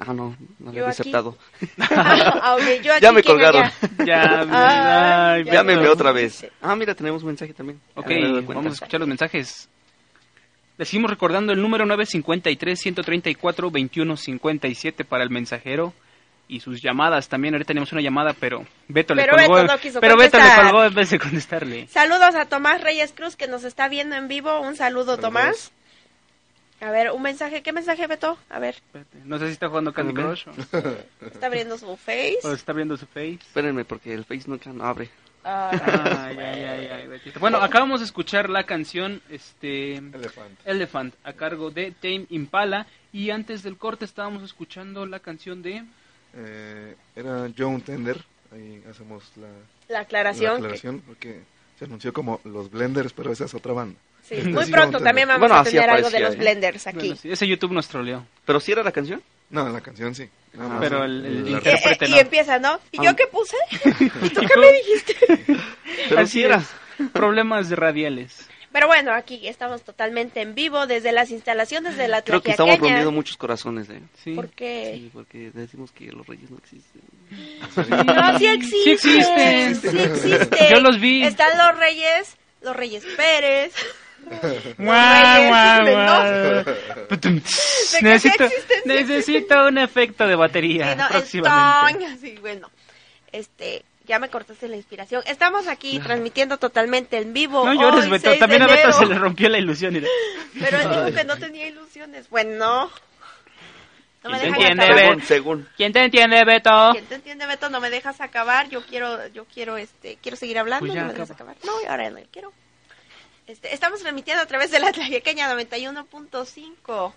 Ah, no, no había aquí. desertado. *laughs* Ah, ok, yo aquí, Ya me ¿quién colgaron. allá? Ya, Ah, ay, ya Llámeme me- otra vez. Ah, mira, tenemos un mensaje también. Ok, Ya me vamos a escuchar los mensajes. Le seguimos recordando el número 953-134-2157 para el mensajero. y sus llamadas también. Ahorita tenemos una llamada, pero Beto Pero le colgó. Beto no quiso pero Beto le contestar. colgó en vez de contestarle. Saludos a Tomás Reyes Cruz que nos está viendo en vivo. Un saludo, Tomás. A ver, un mensaje. ¿Qué mensaje, Beto? A ver, No sé si está jugando Candy. Crush o, está abriendo su face. o está viendo su face. Espérenme, porque el Face nunca no abre. Ah, Ay, ay, ay, ay, Betito. Bueno, acabamos de escuchar la canción este Elephant. Elephant a cargo de Tame Impala y antes del corte estábamos escuchando la canción de Eh, era John Tender. Ahí hacemos la, la la aclaración. que- aclaración porque se anunció como los Blenders, pero esa es otra banda. Sí, muy pronto también vamos Bueno, a tener algo de los ¿eh? blenders aquí. Bueno, sí, ese YouTube nos troleó. ¿Pero sí era la canción? No, la canción sí. Nada más Pero el- el Eh, intérprete eh, y no. empieza, ¿no? ¿Y yo Ah. qué puse? ¿Y *laughs* tú qué me dijiste? *laughs* Pero Así sí era. *laughs* Problemas radiales. Pero bueno, aquí estamos totalmente en vivo desde las instalaciones de la Creo que estamos rompiendo muchos corazones, ¿eh? Sí. ¿Por qué? Sí, porque decimos que los reyes no existen. No, sí existen. Sí existen. Sí existen. Yo los vi. Están los reyes, los reyes Pérez. *laughs* Guau, guau, guau. *laughs* Necesito, un efecto de batería Sí, no, el próximamente. toñ, así, bueno. Este, ya me cortaste la inspiración. Estamos aquí transmitiendo totalmente en vivo. No llores, hoy, Beto. 6 de También a Beto se le rompió la ilusión. mira. *laughs* Pero él dijo que no tenía ilusiones. Bueno, no me ¿Quién te entiende, acabar. Beto? Según, según. ¿Quién te entiende, Beto? ¿Quién te entiende, Beto? No me dejas acabar. Yo quiero, yo quiero, este, quiero seguir hablando. Pues no me dejas acaba. acabar. No, ahora no quiero. Este, estamos transmitiendo a través de la Tlayequeña 91.5.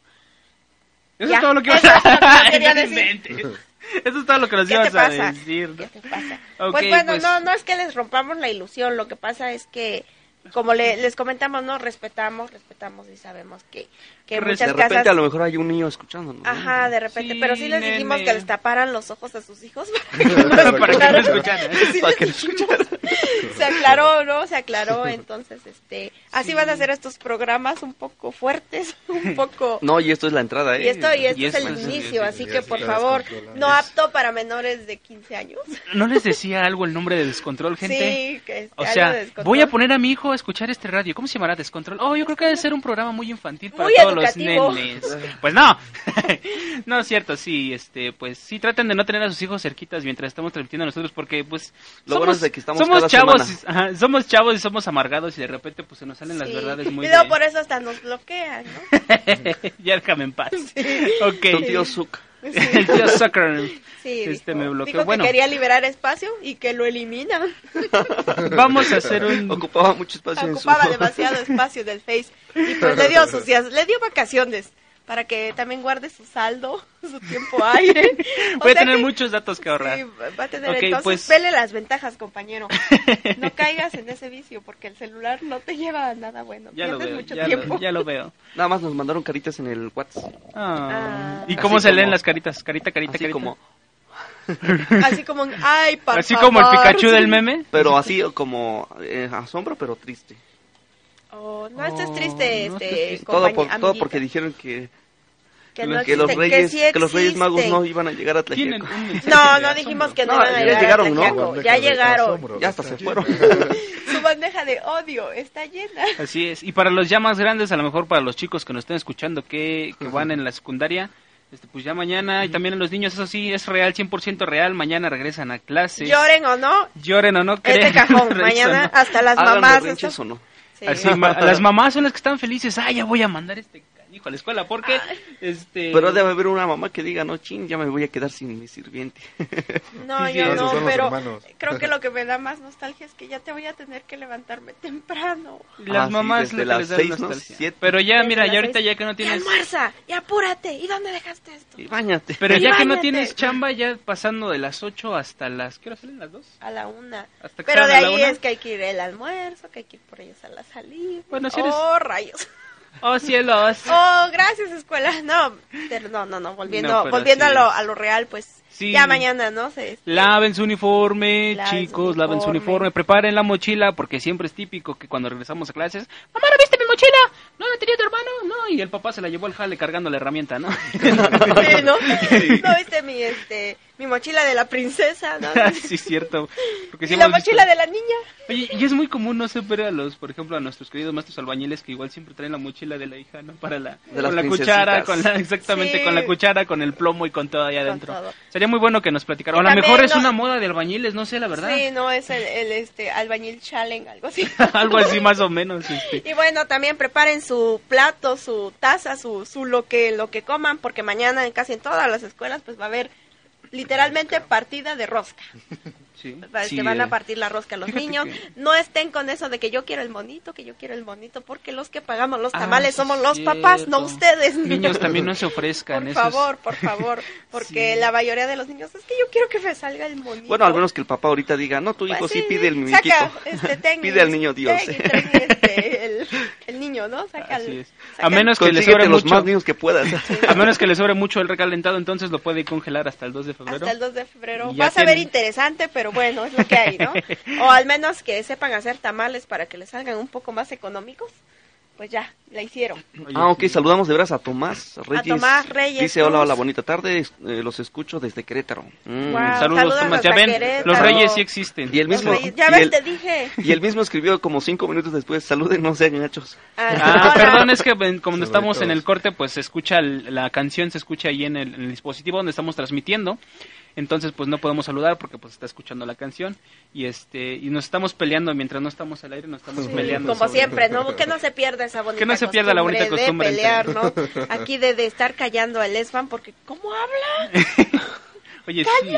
Eso Ya, es todo lo que vas a decir. *laughs* Eso es todo lo que nos ¿Qué te ibas a decir. ¿Qué te pasa? Ok, pues bueno, pues- no, no es que les rompamos la ilusión, lo que pasa es que, como le- les comentamos, no respetamos, respetamos y sabemos que, que muchas De repente casas... a lo mejor hay un niño escuchándonos. ¿no? Ajá, de repente, Sí, pero sí les dijimos nene. que les taparan los ojos a sus hijos *laughs* para que no Para que no escucharan. Sí, *laughs* se aclaró, ¿no? Se aclaró, *laughs* entonces, este, así van a ser estos programas un poco fuertes, *laughs* un poco... No, y esto es la entrada, ¿eh? Y esto, y esto Y es el es- inicio, así que por favor, no apto para menores de 15 años. ¿No les decía algo el nombre de Descontrol, gente? Sí, que este, O algo sea, de descontrol. voy a poner a mi hijo a escuchar este radio. ¿Cómo se llamará Descontrol? Oh, yo creo que debe ser un programa muy infantil para Muy todos educativo. los nenes. Pues no. no es cierto, sí, este, pues sí traten de no tener a sus hijos cerquitas mientras estamos transmitiendo nosotros porque pues Lo bueno es de que estamos somos cada chavos, semana. ajá, somos chavos y somos amargados y de repente pues se nos salen las Sí. verdades muy Y luego de- por eso hasta nos bloquean, ¿no? *laughs* ya déjame en paz. Ok. Tu tío Zuck. *laughs* El tío Zucker. Sí, Este dijo, me bloqueó. dijo Bueno. que quería liberar espacio y que lo eliminan. *laughs* Vamos a hacer un Ocupaba mucho espacio en su... Ocupaba demasiado espacio del Face. Y pues le dio sus días, le dio vacaciones para que también guarde su saldo, *laughs* su tiempo aire. *laughs* Voy a tener que- muchos datos que ahorrar. Sí, va a tener Ok, entonces, pues- vele las ventajas, compañero. *laughs* No caigas en ese vicio, porque el celular no te lleva a nada bueno. Ya lo Pierdes veo, mucho ya tiempo. lo, ya lo veo. Nada más nos mandaron caritas en el WhatsApp. Ah. Ah. ¿Y cómo Así se leen como- las caritas? Carita, carita, Así carita. como... Así como, ay, por Así como el favor". Pikachu del meme. Pero así como eh, asombro, pero triste. Oh, no estés triste, no este. Todo, por, todo porque dijeron que, que, no que los reyes, sí que, los reyes magos no iban a llegar a Tlaxiaco. No, no dijimos que no, No, iban a ya llegar llegaron, a ¿no? Tlaxiaco. Ya llegaron. asombro. Ya hasta se fueron. *laughs* Su bandeja de odio está llena. Así es. Y para los ya más grandes, a lo mejor para los chicos que nos estén escuchando que, que van en la secundaria, este, pues ya mañana, y también los niños, eso sí, es real, 100% real, mañana regresan a clases. Lloren o no, Lloren o no es crean. de cajón. *laughs* Mañana no. hasta las mamás. o no. Sí. Así, ma- las mamás son las que están felices. Ah, ya voy a mandar este a la escuela porque, este... Pero debe haber una mamá que diga, no, chin, ya me voy a quedar sin mi sirviente. No, *laughs* Sí, sí, yo no, pero hermanos. creo que lo que *laughs* me da más nostalgia es que ya te voy a tener que levantarme temprano. Las Ah, sí, mamás desde lo que las seis, ¿no? Pero ya, Desde mira, ya ahorita seis. ya que no ¡Y tienes... almuerza! ¡Y apúrate! ¿Y dónde dejaste esto? Y bañate. Pero Y ya que no tienes chamba, ya pasando de las 8 hasta las... ¿Qué hora salen las 2? A la una. Hasta que Pero de ahí es que hay que ir al almuerzo, que hay que ir por ellos a la salida. Bueno, si eres- Oh, rayos. Oh, cielos. Oh, gracias, escuela. No, pero no, no, no. Volviendo, No, volviendo a, lo, a lo real, pues Sí. ya mañana, ¿no? Se, Laven su uniforme, Laven su chicos, laven su uniforme. preparen la mochila, porque siempre es típico que cuando regresamos a clases, mamá, ¿no viste mochila? no la tenía tu hermano, no, y el papá se la llevó al jale cargando la herramienta, *laughs* ¿no? Sí, ¿no? ¿No viste mi, este, mi mochila de la princesa, no? *laughs* sí, cierto. Porque sí y la hemos visto- mochila de la niña. Oye, y es muy común, no sé, ver a los, por ejemplo, a nuestros queridos maestros albañiles que igual siempre traen la mochila de la hija, ¿no? Para la, De las con la cuchara, con la, exactamente, Sí. con la cuchara, con el plomo y con todo ahí adentro. todo. Sería muy bueno que nos platicaran. O a lo mejor es no- una moda de albañiles, no sé, la verdad. Sí, no, es el, el, este, albañil challenge, algo así. *laughs* Algo así más o menos, este. Y bueno, también preparen su plato, su taza, su, su lo que lo que coman, porque mañana en casi en todas las escuelas pues va a haber literalmente partida de rosca. *laughs* Sí, Va- sí, Te van a eh. partir la rosca a los Fíjate niños. que- No estén con eso de que yo quiero el monito, que yo quiero el monito, porque los que pagamos los Ah, tamales somos los cierto. papás, no ustedes. Niños también no se ofrezcan. Por eso es- favor, por favor, *laughs* porque Sí. la mayoría de los niños es que yo quiero que me salga el monito. Bueno, al menos que el papá ahorita diga, no, tu hijo Pues sí, sí, pide el muñequito. Saca, este, *laughs* pide al niño Dios. ten, ten, este, el, el niño, ¿no? Saca Así el- es. saca A menos que le sobre los mucho. más niños que puedas. *laughs* A menos que le sobre mucho el recalentado, entonces lo puede congelar hasta el 2 de febrero. Hasta el 2 de febrero. Vas a ver tienen- interesante, pero bueno, es lo que hay, ¿no? *laughs* O al menos que sepan hacer tamales para que les salgan un poco más económicos. Pues ya, la hicieron. Ah, ok, saludamos de veras a Tomás Reyes. Tomás Reyes Dice, hola, hola, bonita tarde, eh, los escucho desde Querétaro. Mm. Wow, Saludos, saludos Tomás. Ya ven, Querétaro. los reyes sí existen. Y el mismo, reyes- ya y ves, el- te dije. y el mismo escribió como cinco minutos después, saluden, no sean gachos. Ah, hola. perdón, es que ven, como estamos en el corte, pues se escucha el- la canción, se escucha ahí en el, en el dispositivo donde estamos transmitiendo. Entonces, pues no podemos saludar porque pues está escuchando la canción y este y nos estamos peleando mientras no estamos al aire, nos estamos Sí, peleando. como sobre- siempre, ¿no? *laughs* Que no se pierda esa bonita Que no se pierda la bonita costumbre de pelear, ¿no? Aquí de, de estar callando al Esban porque ¿cómo habla? *laughs* Oye, sí.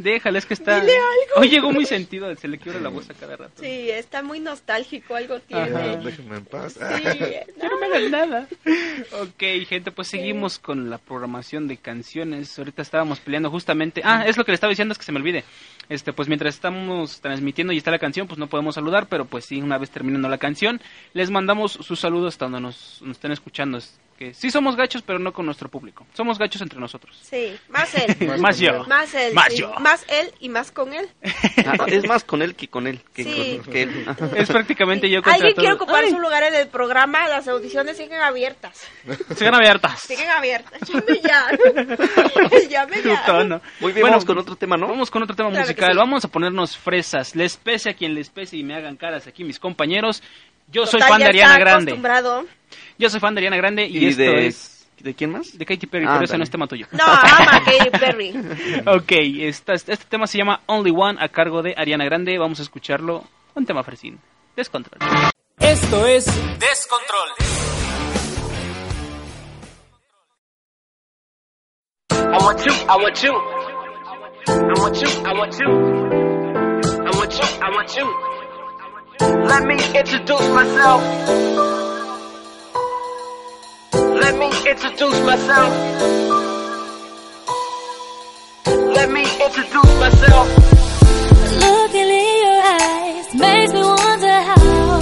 Déjale, es que está. Dile algo. Hoy llegó muy sentido, se le quiebra la voz a cada rato. Sí, está muy nostálgico, algo tiene. Ajá. Déjenme en paz. Sí, *laughs* Ya no me hagan nada. Ok, gente, pues seguimos con la programación de canciones. Ahorita estábamos peleando justamente. Ah, es lo que le estaba diciendo, es que se me olvide. Este, pues mientras estamos transmitiendo y está la canción, pues no podemos saludar, pero pues sí, una vez terminando la canción, les mandamos sus saludos hasta donde nos, nos estén escuchando. Es que sí somos gachos, pero no con nuestro público. Somos gachos entre nosotros. Sí, más él. *laughs* Más yo. Más él. Más sí. yo. Más él y más con él. Ah, es más con él que con él. Que Sí. con, que él. *laughs* Es prácticamente yo contra Alguien todo. quiere ocupar Ay, su lugar en el programa, las audiciones siguen abiertas. Sigan abiertas. Siguen abiertas. Llame ya. Llame ya. *laughs* tono. Muy bien, Bueno, vamos con otro tema, ¿no? Vamos con otro tema Claro musical. sí. Vamos a ponernos fresas. Les pese a quien les pese y me hagan caras aquí mis compañeros. Yo soy fan de Ariana Grande. acostumbrado. Yo soy fan de Ariana Grande y, ¿Y esto de, es de quién más? de Katy Perry, Ah, pero eso dale. no es tema tuyo. No, ama Katy Perry. *laughs* ok, esta- este tema se llama Only One a cargo de Ariana Grande. Vamos a escucharlo. Un tema fresín. Descontrol. Esto es Descontrol. I want you, I want you. I want you, I want you. I want you, I want you. Let me introduce myself. Introduce myself. Let me introduce myself. Looking in your eyes makes me wonder how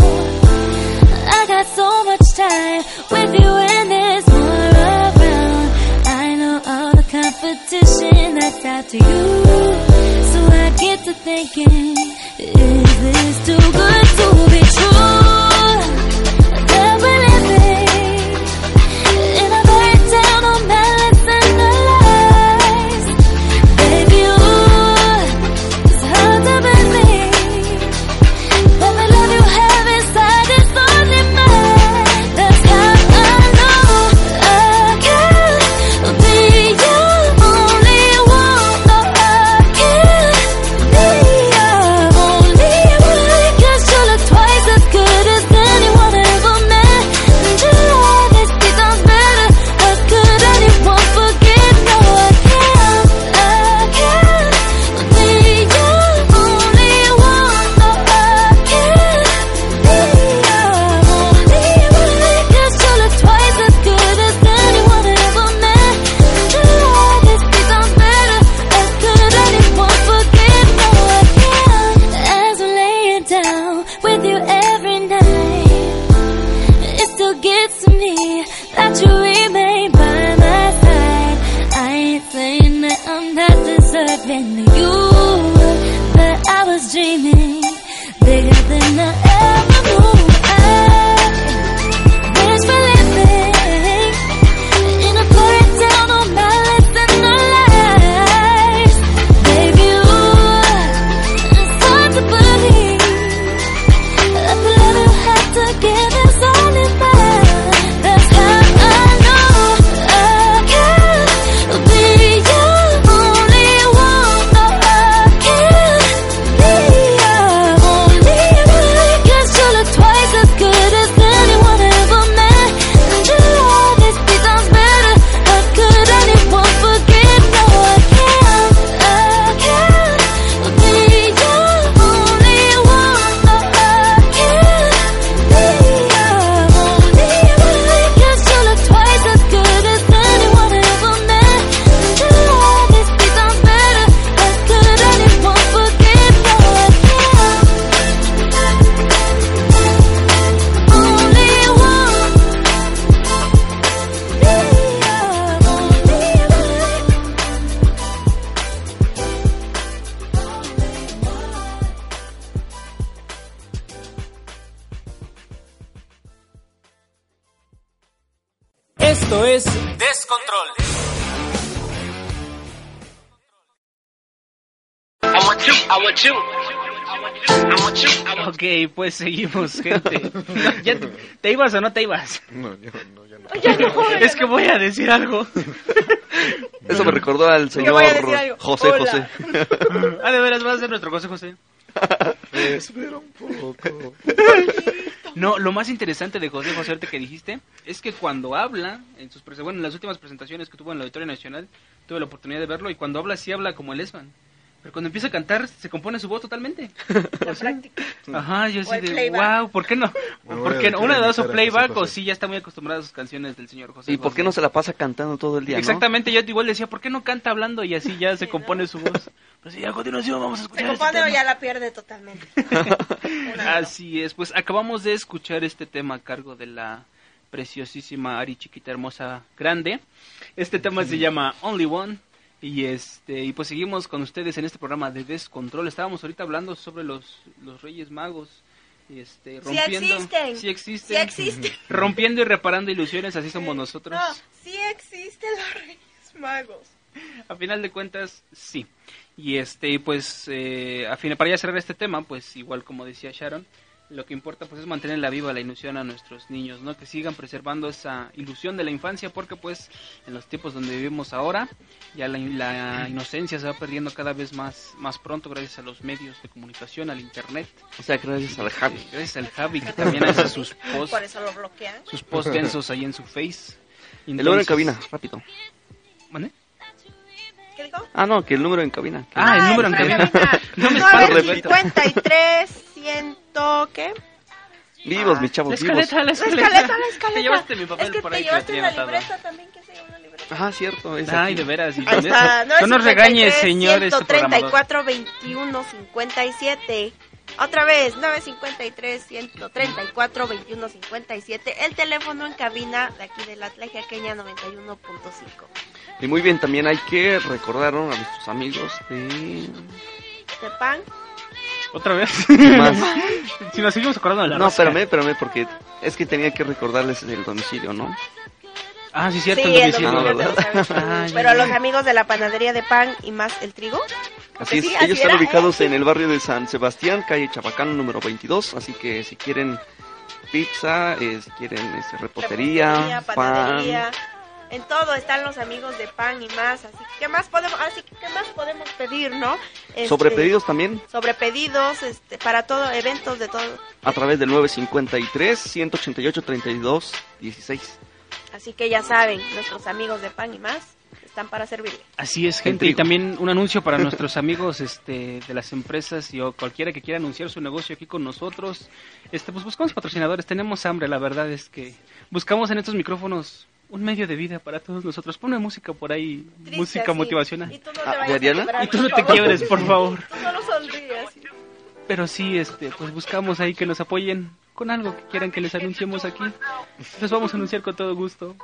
I got so much time with you and there's more around. I know all the competition that's out to you, so I get to thinking, is this too good Ok, pues seguimos, *laughs* gente. No, ya te, ¿te ibas o no te ibas? No, yo no, yo no. Es que voy a decir algo. *laughs* Eso me recordó al señor voy a decir algo. José Hola. José. *laughs* Ah, de veras, vas a ser nuestro José José. Espera un poco. No, lo más interesante de José José que dijiste es que cuando habla, en sus bueno, en las últimas presentaciones que tuvo en la Auditorio Nacional, tuve la oportunidad de verlo y cuando habla sí habla como el Esban. Pero cuando empieza a cantar se compone su voz totalmente. *laughs* O sea, Ajá, yo sí de playback. wow, ¿por qué no? Bueno, ¿Por voy qué a no? Una de dos o José playback o José. sí ya está muy acostumbrado a sus canciones del señor José. ¿Y por qué no se la pasa cantando todo el día, no? Exactamente, yo igual decía, ¿por qué no canta hablando y así ya se compone su voz? Pues sí, a continuación vamos a Se escuchar este compone o tema. ya la pierde totalmente. *laughs* Así es, pues acabamos de escuchar este tema a cargo de la preciosísima Ari Chiquita Hermosa Grande. Este tema se llama Only One. Y este y pues seguimos con ustedes en este programa de Descontrol. Estábamos ahorita hablando sobre los, los Reyes Magos. Este, Sí rompiendo, existen. Sí existen. Sí existen. *laughs* Rompiendo y reparando ilusiones, así somos nosotros. No, sí existen los Reyes Magos. A final de cuentas, sí. Y este, pues, eh, a fin, para ya cerrar este tema, pues igual como decía Sharon, lo que importa pues es mantenerla viva la ilusión a nuestros niños, ¿no? Que sigan preservando esa ilusión de la infancia porque pues en los tiempos donde vivimos ahora ya la, la, inocencia se va perdiendo cada vez más más pronto gracias a los medios de comunicación, al internet. O sea, gracias al este, Javi. Gracias al Javi que también hace sus posts. Sus posts densos ahí en su face. El número en cabina, rápido. ¿Vale? ¿Qué digo? Ah, no, que el número en cabina. Ah, el número en cabina. cabina. *laughs* no me 953 siento que... Vivos, ah, mis chavos, la escaleta, vivos. La escaleta, la escaleta, la *laughs* escaleta. Te llevaste mi papel es que por ahí. Te llevaste que la notado. libreta también, que sea una libreta. Ah, cierto. Es Ay, de veras. Y ahí está, no, no nos regañes, señores. 134, 21, 57. Otra vez, 953 134 21 57, el teléfono en cabina de aquí de la Tlajiaqueña 91.5. Y muy bien, también hay que recordar a nuestros amigos de... Tepan. ¿Otra vez? *laughs* Más. *laughs* si nos seguimos acordando de la No, rosca. espérame, espérame, porque es que tenía que recordarles el domicilio, ¿no? Ah, sí, cierto, Sí, el el domicilio. Ah, ya, *laughs* Pero a los amigos de la panadería de pan y más el trigo. Así es, Sí, ellos así están era, ubicados ¿eh? en el barrio de San Sebastián, calle Chabacán número 22, así que si quieren pizza, eh, si quieren este, repostería, Repostería, pan, panadería. En todo están los amigos de pan y más. Así que, ¿qué más podemos, así que, ¿qué más podemos pedir, no? Este, sobre pedidos también Sobre pedidos, este, para todo, eventos de todo. a través del 953 188 32 16. Así que ya saben, nuestros amigos de pan y más están para servirle. Así es, gente. Y también un anuncio para nuestros amigos este, de las empresas y o cualquiera que quiera anunciar su negocio aquí con nosotros. Este, pues buscamos patrocinadores. Tenemos hambre, la verdad es que buscamos en estos micrófonos un medio de vida para todos nosotros. Ponme música por ahí, música así. motivacional. Y tú no Ah, te vayas ¿de a Ariana? quebrar, Y tú no por te favor. quiebres, por favor. Tú. Pero sí, este, pues buscamos ahí que nos apoyen con algo que quieran que les anunciemos aquí. Les vamos a anunciar con todo gusto.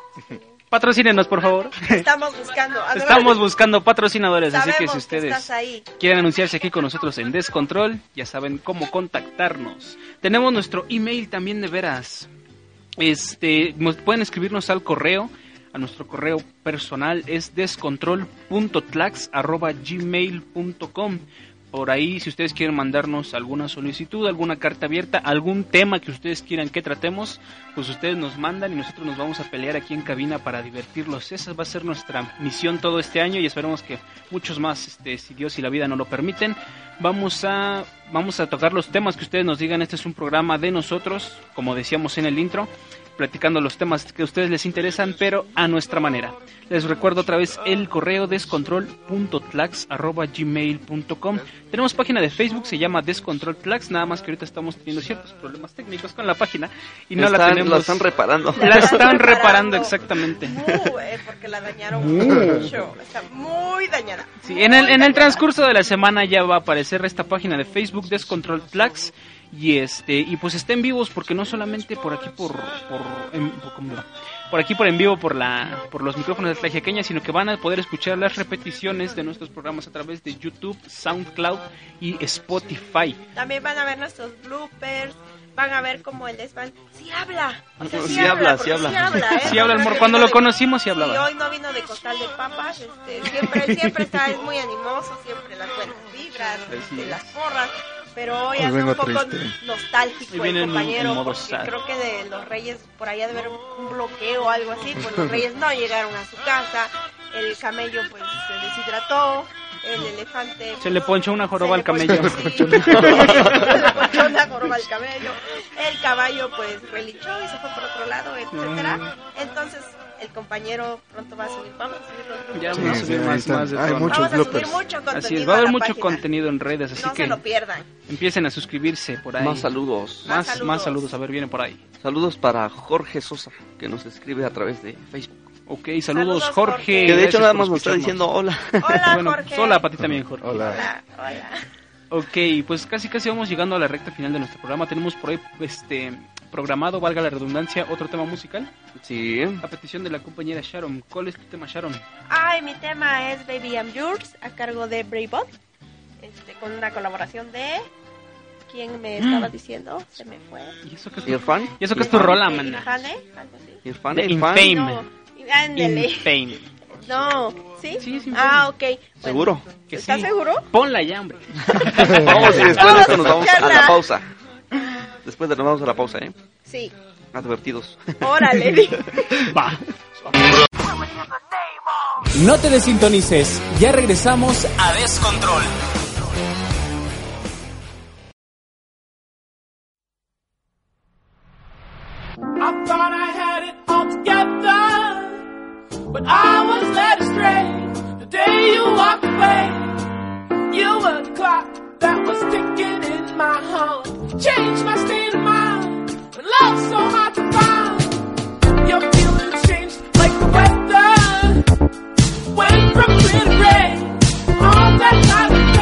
Patrocínenos, por favor. Estamos buscando. Estamos buscando patrocinadores, así que si ustedes quieren anunciarse aquí con nosotros en Descontrol, ya saben cómo contactarnos. Tenemos nuestro email también de veras. Este, pueden escribirnos al correo, a nuestro correo personal es descontrol.tlax@gmail.com. Por ahí, si ustedes quieren mandarnos alguna solicitud, alguna carta abierta, algún tema que ustedes quieran que tratemos, pues ustedes nos mandan y nosotros nos vamos a pelear aquí en cabina para divertirlos. Esa va a ser nuestra misión todo este año y esperemos que muchos más, este, si Dios y la vida no lo permiten. Vamos a, vamos a tocar los temas que ustedes nos digan. Este es un programa de nosotros, como decíamos en el intro, platicando los temas que a ustedes les interesan, pero a nuestra manera. Les recuerdo otra vez el correo descontrol.tlax.gmail.com Tenemos página de Facebook, se llama Descontrol Tlax, nada más que ahorita estamos teniendo ciertos problemas técnicos con la página y no la Están- tenemos. la están reparando. La están reparando, exactamente. Muy, eh, porque la dañaron Muy. mucho. Está muy dañada. Sí, en el, en el transcurso de la semana ya va a aparecer esta página de Facebook Descontrol Tlax y este y pues estén vivos porque no solamente por aquí por por, en- por- aquí por en vivo por la por los micrófonos de Tlaxiaqueña, sino que van a poder escuchar las repeticiones de nuestros programas a través de YouTube, SoundCloud y Spotify. También van a ver nuestros bloopers, van a ver como el desván sí habla. O sea, Sí habla, sí habla. Sí habla, ¿eh? Sí habla el cuando lo conocimos sí Y hablaba. hoy no vino de costal de papas, este, siempre, siempre está, es muy animoso, siempre las buenas vibras, este, las porras, pero hoy Hoy anda un poco triste. nostálgico el compañero, en porque sad. creo que de los reyes por allá debe haber un bloqueo o algo así, pues los reyes no llegaron a su casa, el camello pues se deshidrató, el elefante... Se le ponchó una joroba al camello. ponchó- sí, *laughs* se le ponchó una joroba al camello, el caballo pues relichó y se fue por otro lado, etcétera. Mm. Entonces el compañero pronto va a subir, vamos a subir los. Ya Sí, vamos a sí, subir ahí más, más de Hay todo. muchos Vamos a subir mucho contenido Así es, va a haber mucho página. contenido en redes, así No que se lo pierdan. empiecen a suscribirse por ahí. Más saludos. Más, Más más saludos. saludos. a ver, viene por ahí. Saludos para Jorge Sosa, que nos escribe a través de Facebook. Ok, saludos, Saludos, Jorge. Jorge. Que de hecho nada más nos está diciendo hola. Hola, bueno, Jorge. hola para ti también, Jorge. Hola. Hola, hola. Ok, pues casi casi vamos llegando a la recta final de nuestro programa. Tenemos por ahí este programado, valga la redundancia, otro tema musical. Sí. A petición de la compañera Sharon. ¿Cuál es tu tema, Sharon? Ay, mi tema es Baby I'm Yours, a cargo de Bravebot, este, con una colaboración de... ¿Quién me estaba diciendo? Se me fue. ¿Y eso que es ¿Irfan? ¿Y eso que es tu rola, Eh, mana? Irfane, algo así. Irfan, De Irfan. Infame. No, ándale. Infame. No, ¿sí? Sí, sí, Ah, ok. Bueno, ¿Seguro? Que ¿Estás sí. seguro? Ponla ya, hombre. *laughs* Vamos y después Vamos de esto a nos vamos a la pausa. Después de nos vamos a la pausa, ¿eh? Sí. Advertidos. Órale. *laughs* Va. No te desintonices, ya regresamos a Descontrol. I thought I had it all together, but I was led astray the day you walked away. You were the clock that was ticking in my heart, changed my state of mind. When love's so hard to find, your feelings changed like the weather. Went from clear to gray, all that night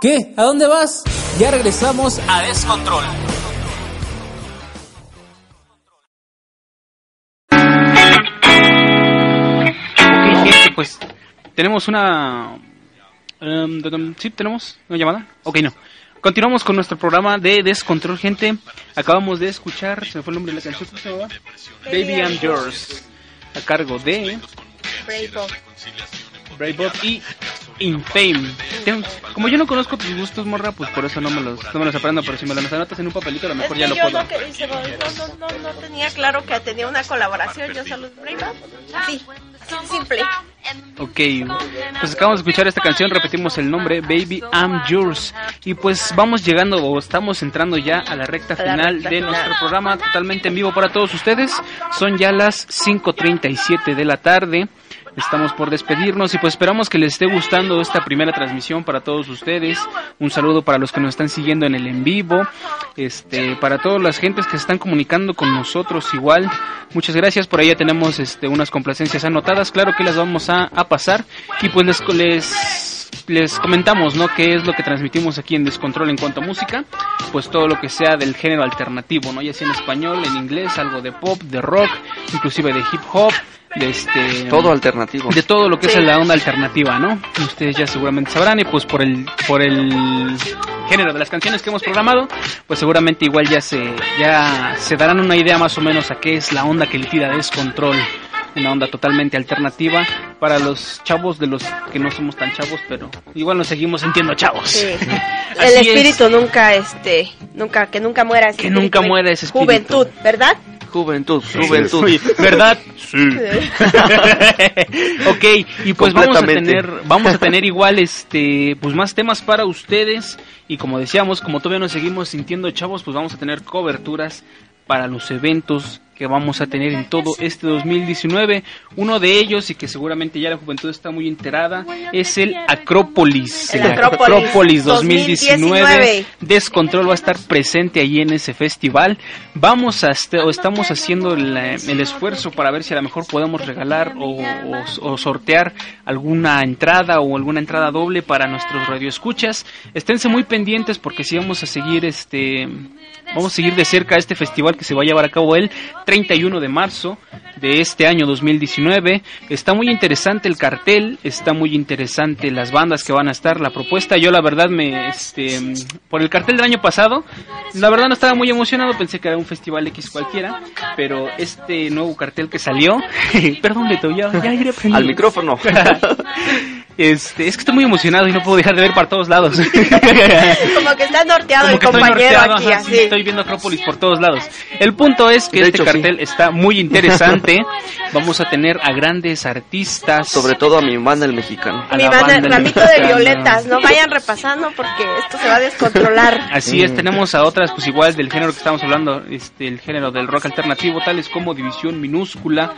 ¿Qué? ¿A dónde vas? Ya regresamos a Descontrol. Ok, gente, pues tenemos una... dum, sí, tenemos una llamada. Ok, no. Continuamos con nuestro programa de Descontrol, gente. Acabamos de escuchar, se me fue el nombre de la canción, ¿cómo se llama? Baby I'm Yours. A cargo de Bravebot y Infame. Tengo- como yo no conozco tus gustos, morra, pues por eso no me los, no me los aprendo, pero si me los anotas en un papelito, a lo Es mejor que ya lo yo puedo. no, que- se no, no, no tenía claro que tenía una colaboración, yo solo Sí, simple. Ok, pues acabamos de escuchar esta canción, repetimos el nombre, Baby I'm Yours. Y pues vamos llegando o estamos entrando ya a la recta A la final recta de final. nuestro programa totalmente en vivo para todos ustedes. Son ya las 5.37 de la tarde. Estamos por despedirnos y pues esperamos que les esté gustando esta primera transmisión para todos ustedes. Un saludo para los que nos están siguiendo en el en vivo. Este, para todas las gentes que se están comunicando con nosotros igual. Muchas gracias. Por ahí ya tenemos este, unas complacencias anotadas. Claro que las vamos a, a pasar. Y pues les, les, les comentamos, ¿no? Qué es lo que transmitimos aquí en Descontrol en cuanto a música. Pues todo lo que sea del género alternativo, ¿no? Ya sea en español, en inglés, algo de pop, de rock, inclusive de hip hop. De este Todo alternativo. de todo lo que Sí. es la onda alternativa, ¿no? Ustedes ya seguramente sabrán y pues por el por el género de las canciones que hemos programado, pues seguramente igual ya se ya se darán una idea más o menos a qué es la onda que le tira descontrol, una onda totalmente alternativa para los chavos de los que no somos tan chavos, pero igual nos seguimos sintiendo chavos. Sí. *laughs* El es. espíritu nunca, este, nunca, que nunca muera ese Que espíritu nunca muera ese espíritu. Juventud, ¿verdad? Juventud, juventud. Sí, ¿Verdad? Sí. ok, y pues vamos a tener, vamos a tener igual este, pues más temas para ustedes y como decíamos, como todavía nos seguimos sintiendo chavos, pues vamos a tener coberturas para los eventos que vamos a tener en todo este 2019. Uno de ellos, y que seguramente ya la juventud está muy enterada, es el Acrópolis. El Acrópolis 2019. 2019. Descontrol va a estar presente ahí en ese festival. Vamos a o estamos haciendo el, el esfuerzo para ver si a lo mejor podemos regalar o, o- o sortear alguna entrada o alguna entrada doble para nuestros radioescuchas. Esténse muy pendientes porque si vamos a seguir este vamos a seguir de cerca este festival que se va a llevar a cabo el 31 de marzo de este año 2019. Está muy interesante el cartel, está muy interesante las bandas que van a estar, la propuesta. Yo la verdad me, este, por el cartel del año pasado, la verdad no estaba muy emocionado, pensé que era un festival X cualquiera, pero este nuevo cartel que salió, *laughs* perdón Beto, ya, ya iré. Al micrófono. *laughs* Este, es que estoy muy emocionado y no puedo dejar de ver para todos lados. *laughs* Como que está norteado Como el compañero norteado, aquí, ajá, sí, así. estoy viendo Acrópolis por todos lados. El punto es que De este hecho, sí. cartel está muy interesante. *laughs* Vamos a tener a grandes artistas. Sobre todo a mi banda el mexicano. a Mi la banda, banda ramito de mexicana. violetas, no vayan repasando porque esto se va a descontrolar. *laughs* Así es, tenemos a otras, pues igual del género que estamos hablando, este, el género del rock alternativo, tales como División Minúscula,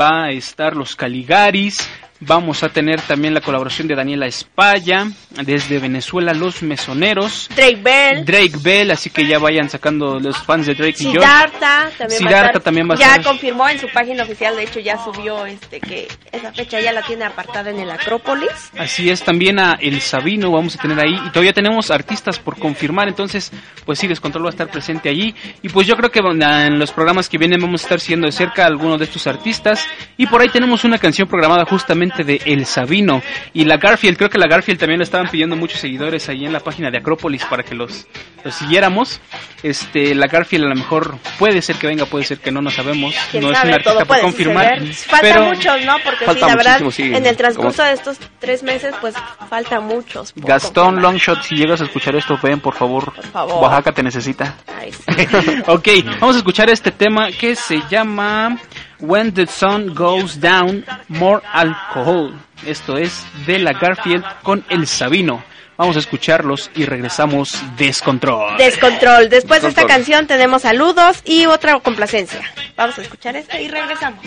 va a estar los Caligaris, vamos a tener también la colaboración de Daniela Espaya, desde Venezuela Los Mesoneros, Drake Bell, Drake Bell, así que ya vayan sacando los fans de Drake y Josh. Siddhartha también va a Siddhartha estar- también va a ya estar. confirmó en su página oficial, de hecho ya subió este que esa fecha ya la tiene apartada en el Acrópolis. Así es, también a El Sabino vamos a tener ahí. Y todavía tenemos artistas por confirmar, entonces, pues sí, Descontrol va a estar presente allí. Y pues yo creo que en los programas que vienen vamos a estar siguiendo de cerca a algunos de estos artistas. Y por ahí tenemos una canción programada justamente de El Sabino. Y la Garfield, creo que la Garfield también lo estaban pidiendo muchos seguidores ahí en la página de Acrópolis para que los, los siguiéramos. Este, la Garfield a lo mejor puede ser que venga, puede ser que no, no sabemos. No es sabe, un artista todo por confirmar. Falta pero- muchos, ¿no? Porque sí, Falta la verdad, sí. en el transcurso Como- de estos tres meses, pues falta muchos. por Gastón confirmar. Longshot, si llegas a escuchar esto, ven por favor. favor. Oaxaca te necesita. Ay, sí. *laughs* ok, vamos a escuchar este tema que se llama When the Sun Goes Down, More Alcohol. Esto es de la Garfield con El Sabino. Vamos a escucharlos y regresamos Descontrol. Descontrol. Después de esta canción tenemos saludos y otra complacencia. Vamos a escuchar esta y regresamos.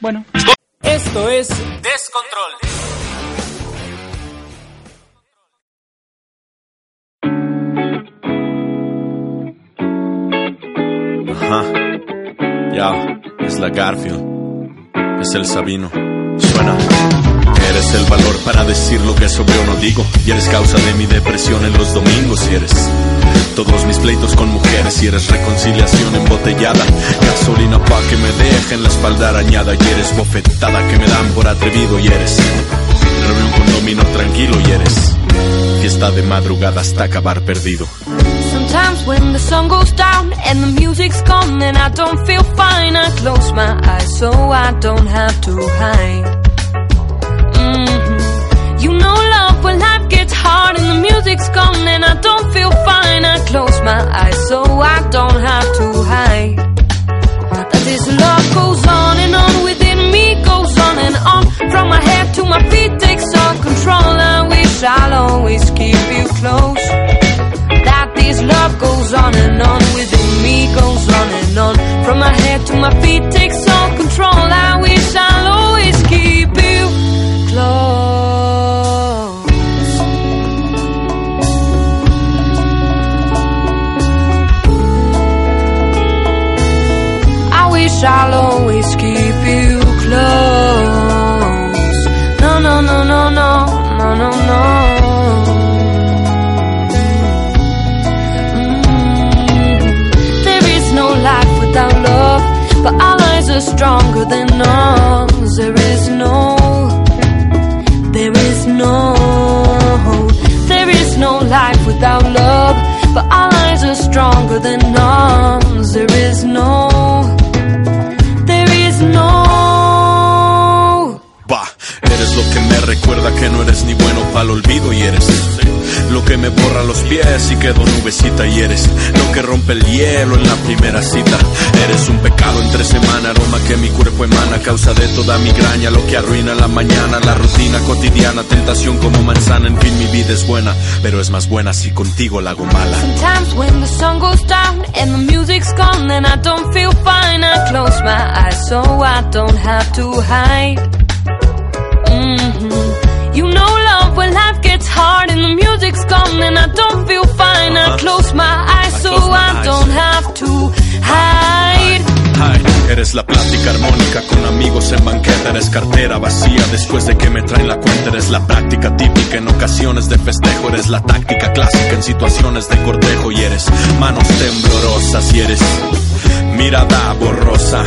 Bueno. Esto es Descontrol. Ajá. Ya, es la Garfield. Es el Sabino. Suena. Eres el valor para decir lo que sobre o no digo. Y eres causa de mi depresión en los domingos. Y eres todos mis pleitos con mujeres. Y eres reconciliación embotellada. Gasolina pa' que me dejen la espalda arañada. Y eres bofetada que me dan por atrevido. Y eres domino tranquilo. Y eres fiesta de madrugada hasta acabar perdido. Sometimes when the sun goes down and the music's gone and I don't feel fine, I close my eyes so I don't have to hide. On and on within me, goes on and on. From my head to my feet takes all are stronger than ours. There is no, there is no, there is no life without love, but our lives are stronger than ours. There is no, que no eres ni bueno para el olvido y eres lo que me borra los pies y quedo nubecita y eres lo que rompe el hielo en la primera cita. Eres un pecado entre semana, aroma que mi cuerpo emana, causa de toda migraña, lo que arruina la mañana, la rutina cotidiana, tentación como manzana, en fin mi vida es buena, pero es más buena si contigo la hago mala. Sometimes when the sun goes down and the music's gone and I don't feel fine, I close my eyes so I don't have to hide. Mhm. You know love when life gets hard and the music's gone and I don't feel fine. I close my eyes so I don't have to hide. Eres la plática armónica con amigos en banqueta, eres cartera vacía después de que me traen la cuenta, eres la práctica típica en ocasiones de festejo, eres la táctica clásica en situaciones de cortejo y eres manos temblorosas y eres mirada borrosa,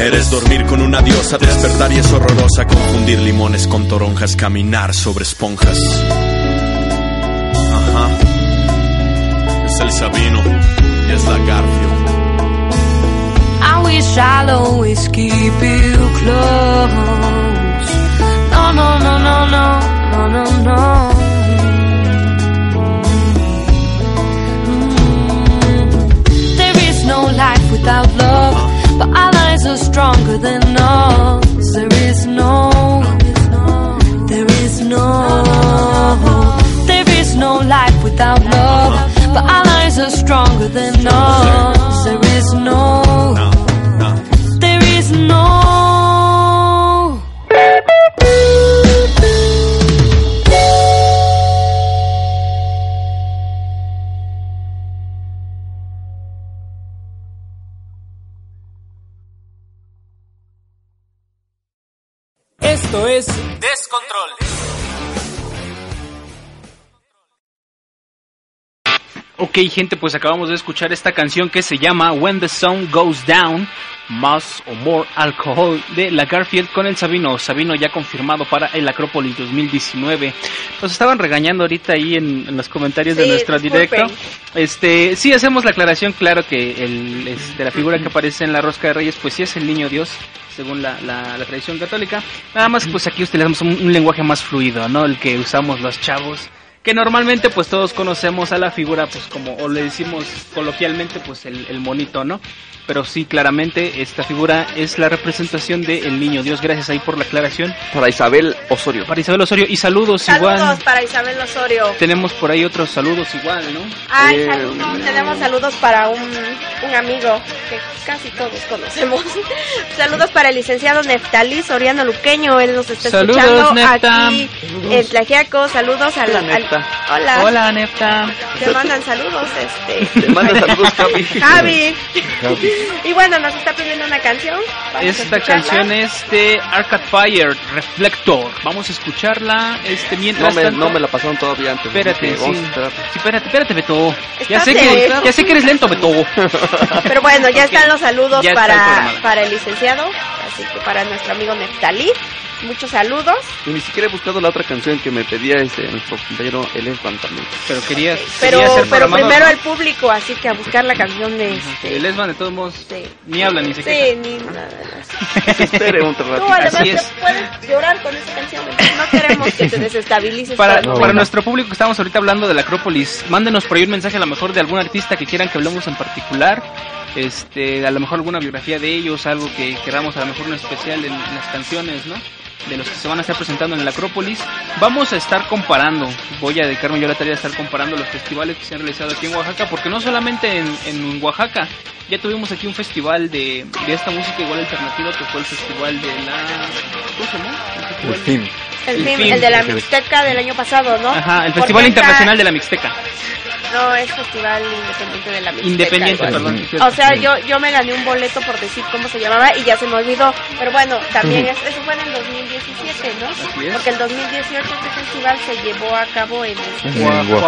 eres dormir con una diosa, despertar y es horrorosa, confundir limones con toronjas, caminar sobre esponjas. Ajá, es el Sabino es la Garfield. I wish always keep. No, no, no, no, no, no, no, no. No life without love, but our lives are stronger than ours. There is no, there is no, there is no life without love, but our lives are stronger than ours. Ok, gente, pues acabamos de escuchar esta canción que se llama When the Sun Goes Down, Más o More Alcohol de la Garfield con el Sabino. Sabino ya confirmado para el Acrópolis 2019. Nos estaban regañando ahorita ahí en, en los comentarios de nuestro disculpen. directo. Este, sí hacemos la aclaración, claro que el, este, la figura que aparece en la rosca de Reyes, pues sí es el niño Dios, según la, la, la tradición católica. Nada más, pues aquí utilizamos un, un lenguaje más fluido, ¿no? El que usamos los chavos. Que normalmente pues todos conocemos a la figura pues como, o le decimos coloquialmente pues el, el monito, ¿no? Pero sí, claramente esta figura es la representación del niño Dios. Gracias ahí por la aclaración. Para Isabel Osorio. Para Isabel Osorio. Y saludos, Saludos igual. para Isabel Osorio. Tenemos por ahí otros saludos igual, ¿no? Ay, Eh, saludos. Tenemos saludos para un, un amigo que casi todos conocemos. *laughs* saludos para el licenciado Neftalí Soriano Luqueño. Él nos está Saludos, escuchando Nefta. aquí en Tlajiaco. Saludos al, al Nefta. Hola. Hola, Nefta. Te mandan saludos, este. Te manda saludos, *laughs* Javi. Javi. Y bueno, nos está pidiendo una canción. Vamos Esta canción es de Arcade Fire, Reflector. Vamos a escucharla este No mientras me, tanto. no me la pasaron todavía antes. Espérate, sí. Sí, espérate, espérate, Beto. Ya sé, que, ya sé que eres lento, Beto. *laughs* Pero bueno, ya están los saludos Ya el para, programa. para el licenciado. Así que para nuestro amigo Neftalí. Muchos saludos. Y ni siquiera he buscado la otra canción que me pedía este, nuestro compañero Elefant también. Pero quería, Pero, quería ser pero primero ¿no? el público, así que a buscar la canción de este. El Esban de todos modos ni habla ni se Sí, queja. ni nada. *laughs* Espere un Tú además Así es. puedes llorar con esa canción. No queremos que te desestabilices. Para, para nuestro público que estamos ahorita hablando de la Acrópolis, mándenos por ahí un mensaje a lo mejor de algún artista que quieran que hablemos en particular. Este, a lo mejor alguna biografía de ellos, algo que queramos, a lo mejor un especial en, en las canciones, ¿no? De los que se van a estar presentando en la Acrópolis. Vamos a estar comparando, voy a dedicarme yo a la tarea de estar comparando los festivales que se han realizado aquí en Oaxaca, porque no solamente en, en Oaxaca, ya tuvimos aquí un festival de, de esta música igual alternativa que fue el festival de la... ¿Cómo se llamó? El festival- FIM. El, el film, film. el de la Mixteca del año pasado, ¿no? Ajá, el Festival Internacional de la Mixteca. No, es Festival Independiente de la Mixteca. Independiente, perdón. O sea, yo, yo me gané un boleto por decir cómo se llamaba y ya se me olvidó. Pero bueno, también es- eso fue en el 2017, ¿no? Porque el 2018 este festival se llevó a cabo en.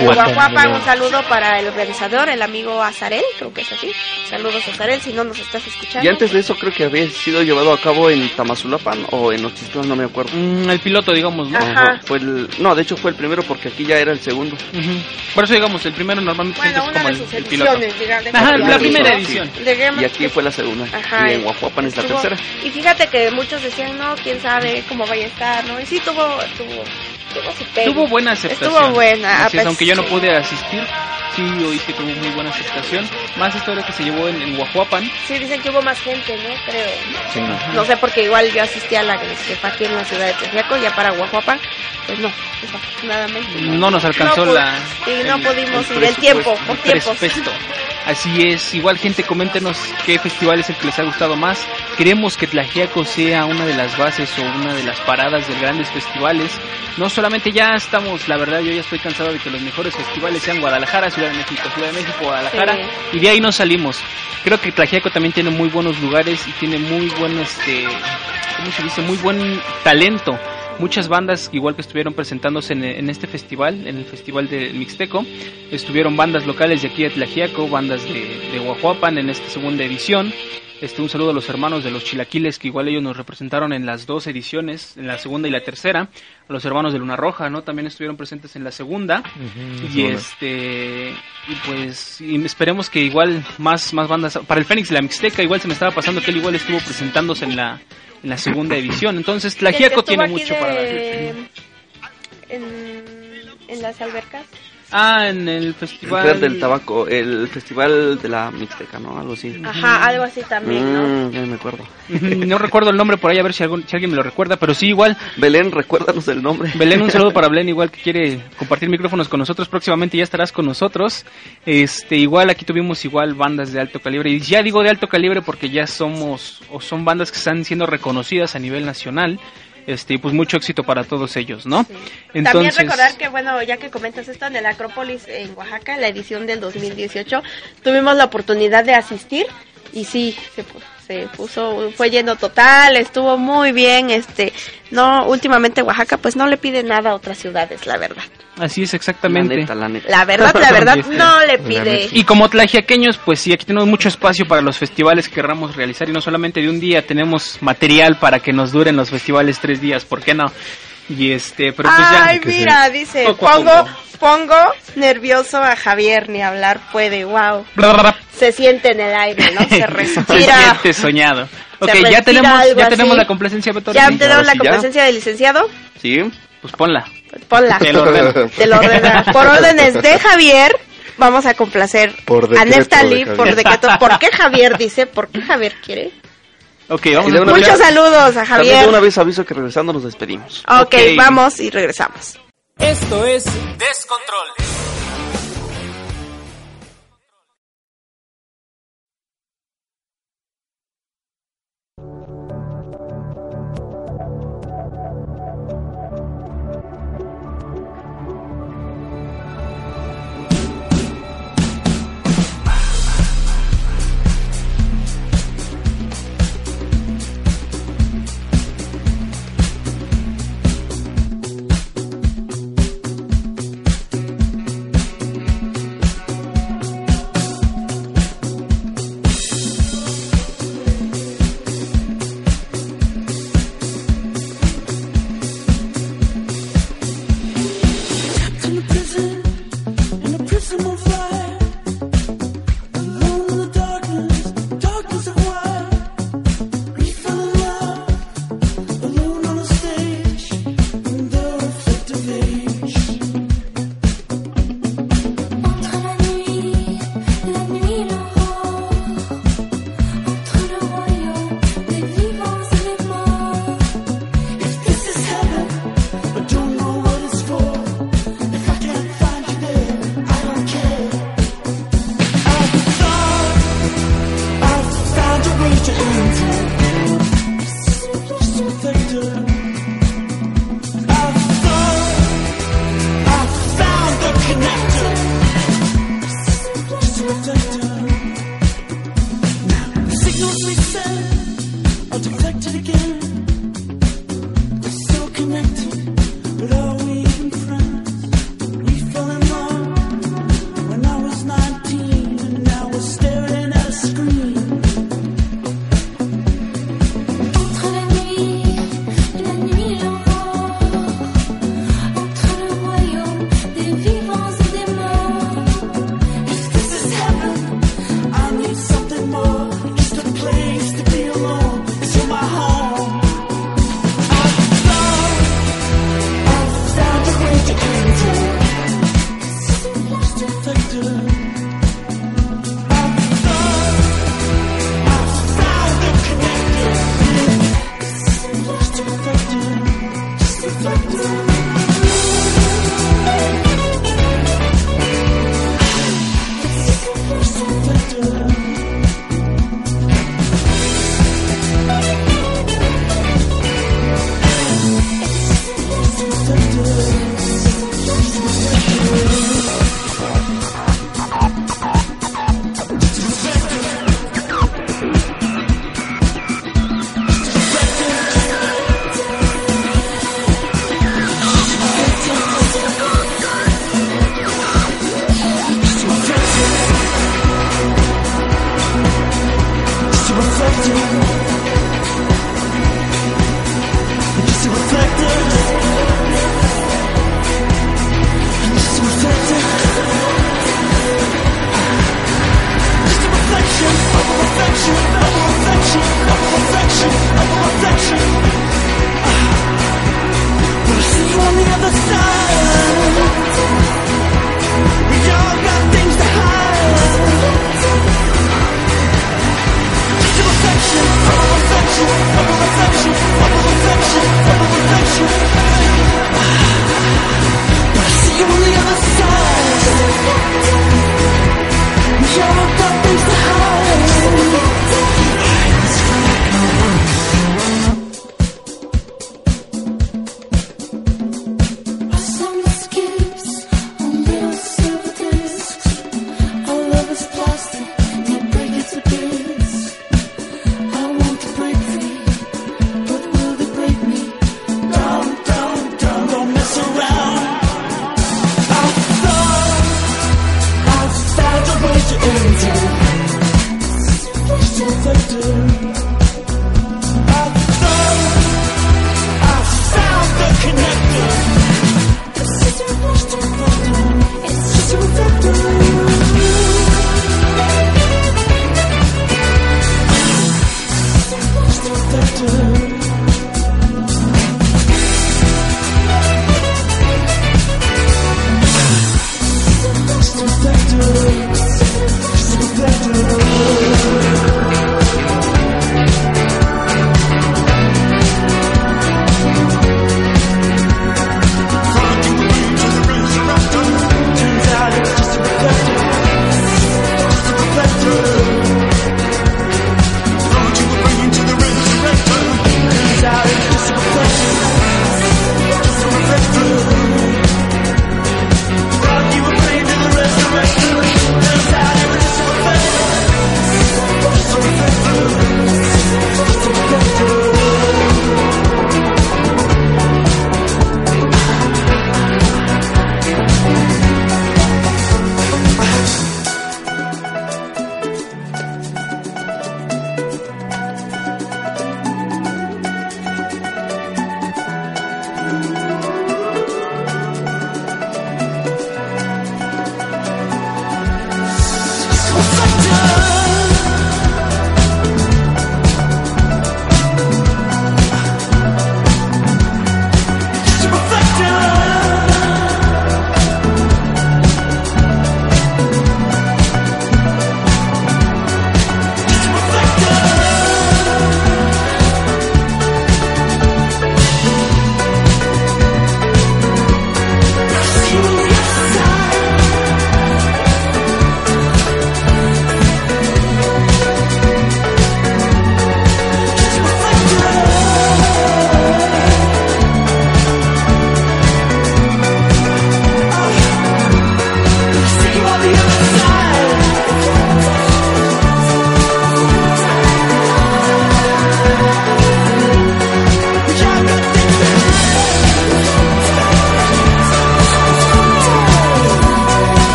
Guajuapan. Un saludo para el organizador, el amigo Azarel, creo que es así. Saludos Azarel, si no nos estás escuchando. Y antes de eso creo que había sido llevado a cabo en Tamazulapan o en Nochistlán, no me acuerdo. Mm, el piloto, digamos, ¿no? Ajá. Fue el, no, de hecho fue el primero porque aquí ya era el segundo. Ujú. Por eso, digamos, el primero normalmente Bueno, es una como de el, sus el piloto. ediciones, diga- de- Ajá, la primera edición. Digamos Y aquí fue la segunda. Ajá, y en Guajuapan es la estuvo- tercera. Y fíjate que muchos decían, no, quién sabe cómo vaya a estar, ¿no? Y sí tuvo, tuvo, tuvo su pegue. Tuvo buena aceptación. Estuvo buena. Así es, aunque yo no pude asistir, sí oí que tuvo muy buena aceptación. Más historia que se llevó en, en Guajuapan. Sí, dicen que hubo más gente, ¿no? Creo. Sí, no. No sé, porque igual yo asistí a la que fue aquí en la ciudad de Tejiaco, ya para Guajuapan, pues no, desafortunadamente. No nos alcanzó No la. Sí, no el- pudimos el ir, el tiempo, por tiempos. Así es, igual gente, coméntenos qué festival es el que les ha gustado más. Queremos que Tlajiaco sea una de las bases o una de las paradas de grandes festivales. No solamente ya estamos, la verdad, yo ya estoy cansado de que los mejores festivales sean Guadalajara, Ciudad de México, Ciudad de México, Guadalajara, Sí. y de ahí no salimos. Creo que Tlajiaco también tiene muy buenos lugares y tiene muy buen, este, ¿cómo se dice? Muy buen talento. Muchas bandas, igual que estuvieron presentándose en, en este festival, en el Festival del Mixteco, estuvieron bandas locales de aquí de Tlajiaco, bandas de, de Guajuapan en esta segunda edición. Este, un saludo a los hermanos de los Chilaquiles, que igual ellos nos representaron en las dos ediciones, en la segunda y la tercera. A los hermanos de Luna Roja, ¿no? También estuvieron presentes en la segunda. Y este y pues y esperemos que igual más más bandas para el Fénix la Mixteca igual se me estaba pasando que él igual estuvo presentándose en la en la segunda edición entonces que Tlajiaco tiene mucho de- para dar En, en las albercas. Ah en el El festival Fer del Tabaco, el festival de la Mixteca, ¿no? Algo así. Ajá, algo así también, ¿no? Mm, ya me acuerdo. no recuerdo el nombre por ahí a ver si algún si alguien me lo recuerda pero sí igual Belén, recuérdanos el nombre. Belén, un saludo para Belén, igual que quiere compartir micrófonos con nosotros, próximamente ya estarás con nosotros. Este, igual aquí tuvimos igual bandas de alto calibre, y ya digo de alto calibre porque ya somos, o son bandas que están siendo reconocidas a nivel nacional. Este, pues mucho éxito para todos ellos, ¿no? También recordar que, bueno, ya que comentas esto, en el Acrópolis en Oaxaca, la edición del 2018, tuvimos la oportunidad de asistir y sí, se, pu- se puso, fue lleno total, estuvo muy bien, este, no, últimamente Oaxaca pues no le pide nada a otras ciudades, la verdad. Así es exactamente. La neta, la neta. La verdad, la verdad, *laughs* no le pide. Y como tlajiaqueños, pues sí, aquí tenemos mucho espacio para los festivales que querramos realizar y no solamente de un día, tenemos material para que nos duren los festivales tres días, ¿por qué no? Y este, pero pues ya. Ay, mira, dice, Poco pongo, poco. pongo nervioso a Javier, ni hablar puede, wow. Bla, bla, bla. Se siente en el aire, ¿no? Se *laughs* Se respira. siente soñado. Ok, ya tenemos, ya tenemos la complacencia, Beto. Ya tenemos la complacencia del licenciado. Sí. Pues ponla. Ponla. Te lo ordeno. *laughs* Te lo ordena. Por órdenes de Javier, vamos a complacer Por a Neftali de por decreto. ¿Por qué Javier dice? ¿Por qué Javier quiere? Ok, vamos a Muchos saludos a También Javier. de una vez aviso que regresando nos despedimos. Ok, Ok. vamos y regresamos. Esto es Descontrol.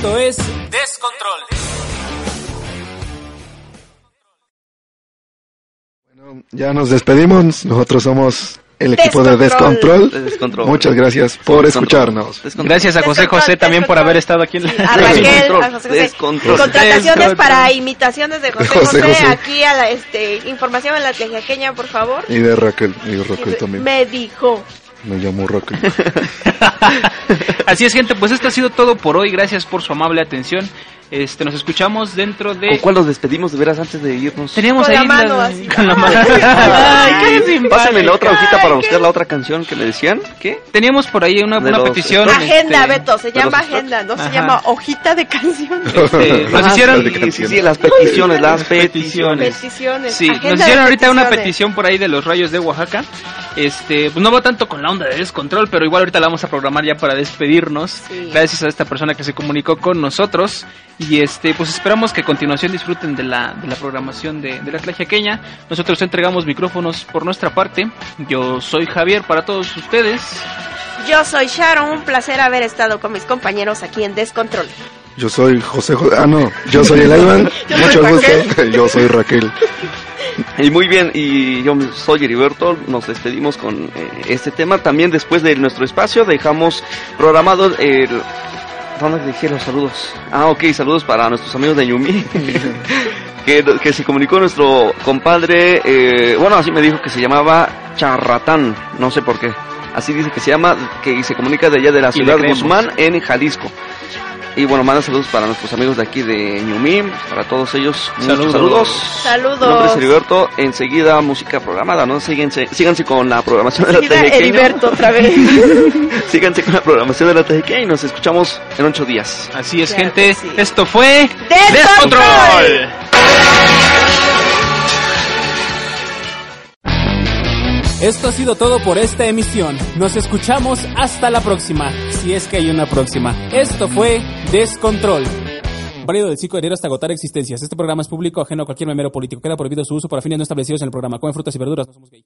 Esto es Descontrol. Ya nos despedimos. Nosotros somos el equipo de Descontrol. De Descontrol. Muchas gracias por escucharnos. Gracias a José José también por haber estado aquí en la A Raquel, a José José. Descontrol. Contrataciones Descontrol. para imitaciones de José José José, José. aquí a la este información en la tejaqueña, por favor. Y de Raquel. Y de Raquel también. Me dijo. Me llamo Raquel. *laughs* Así es, gente, pues esto ha sido todo por hoy. Gracias por su amable atención. Este, nos escuchamos dentro de. ¿Con cuál nos despedimos de veras antes de irnos? Teníamos Con la mano las- así. con la mano. *laughs* Ay, qué. Pásame la otra hojita para buscar la otra canción que me decían. ¿Qué? Teníamos por ahí una, una los petición. Agenda, este, Beto, se llama agenda, no se llama hojita de canciones. este, nos hicieron. sí, sí, sí, las peticiones, las peticiones. Peticiones. Sí, agenda nos hicieron ahorita una petición por ahí de los rayos de Oaxaca. Este, pues no va tanto con la onda de descontrol, pero igual ahorita la vamos a programar ya para despedirnos. Gracias a esta persona que se comunicó con nosotros. Y este, pues esperamos que a continuación disfruten de la, de la programación de, de la Tlaxiaqueña. Nosotros entregamos micrófonos por nuestra parte. Yo soy Javier para todos ustedes. Yo soy Sharon, un placer haber estado con mis compañeros aquí en Descontrol. Yo soy José, Jo- ah no, yo soy el Ayman, *laughs* mucho gusto, *laughs* yo soy Raquel. Y muy bien, y yo soy Heriberto, nos despedimos con eh, este tema. También después de nuestro espacio dejamos programado el... ¿Dónde dejé los saludos? Ah, ok, saludos para nuestros amigos de Yumi. *laughs* que, que se comunicó nuestro compadre, eh, bueno, así me dijo que se llamaba Charratán, no sé por qué. Así dice que se llama, que se comunica de allá de la ciudad creemos. Guzmán, en Jalisco. Y bueno, manda saludos para nuestros amigos de aquí de Ñumí, para todos ellos. Muchos Saludos. saludos. Saludos. Mi nombre es Heriberto. Enseguida música programada, ¿no? Síguense, síganse con la programación de la TGK. Heriberto otra vez. *laughs* síganse con la programación de la TGK y nos escuchamos en ocho días. Así es, Claro gente. sí. Esto fue Descontrol. Esto ha sido todo por esta emisión. Nos escuchamos hasta la próxima, si es que hay una próxima. Esto fue Descontrol. Válido del 5 de enero hasta agotar existencias. Este programa es público ajeno a cualquier memero político. Queda prohibido su uso para fines no establecidos en el programa. Comen frutas y verduras, no somos gay.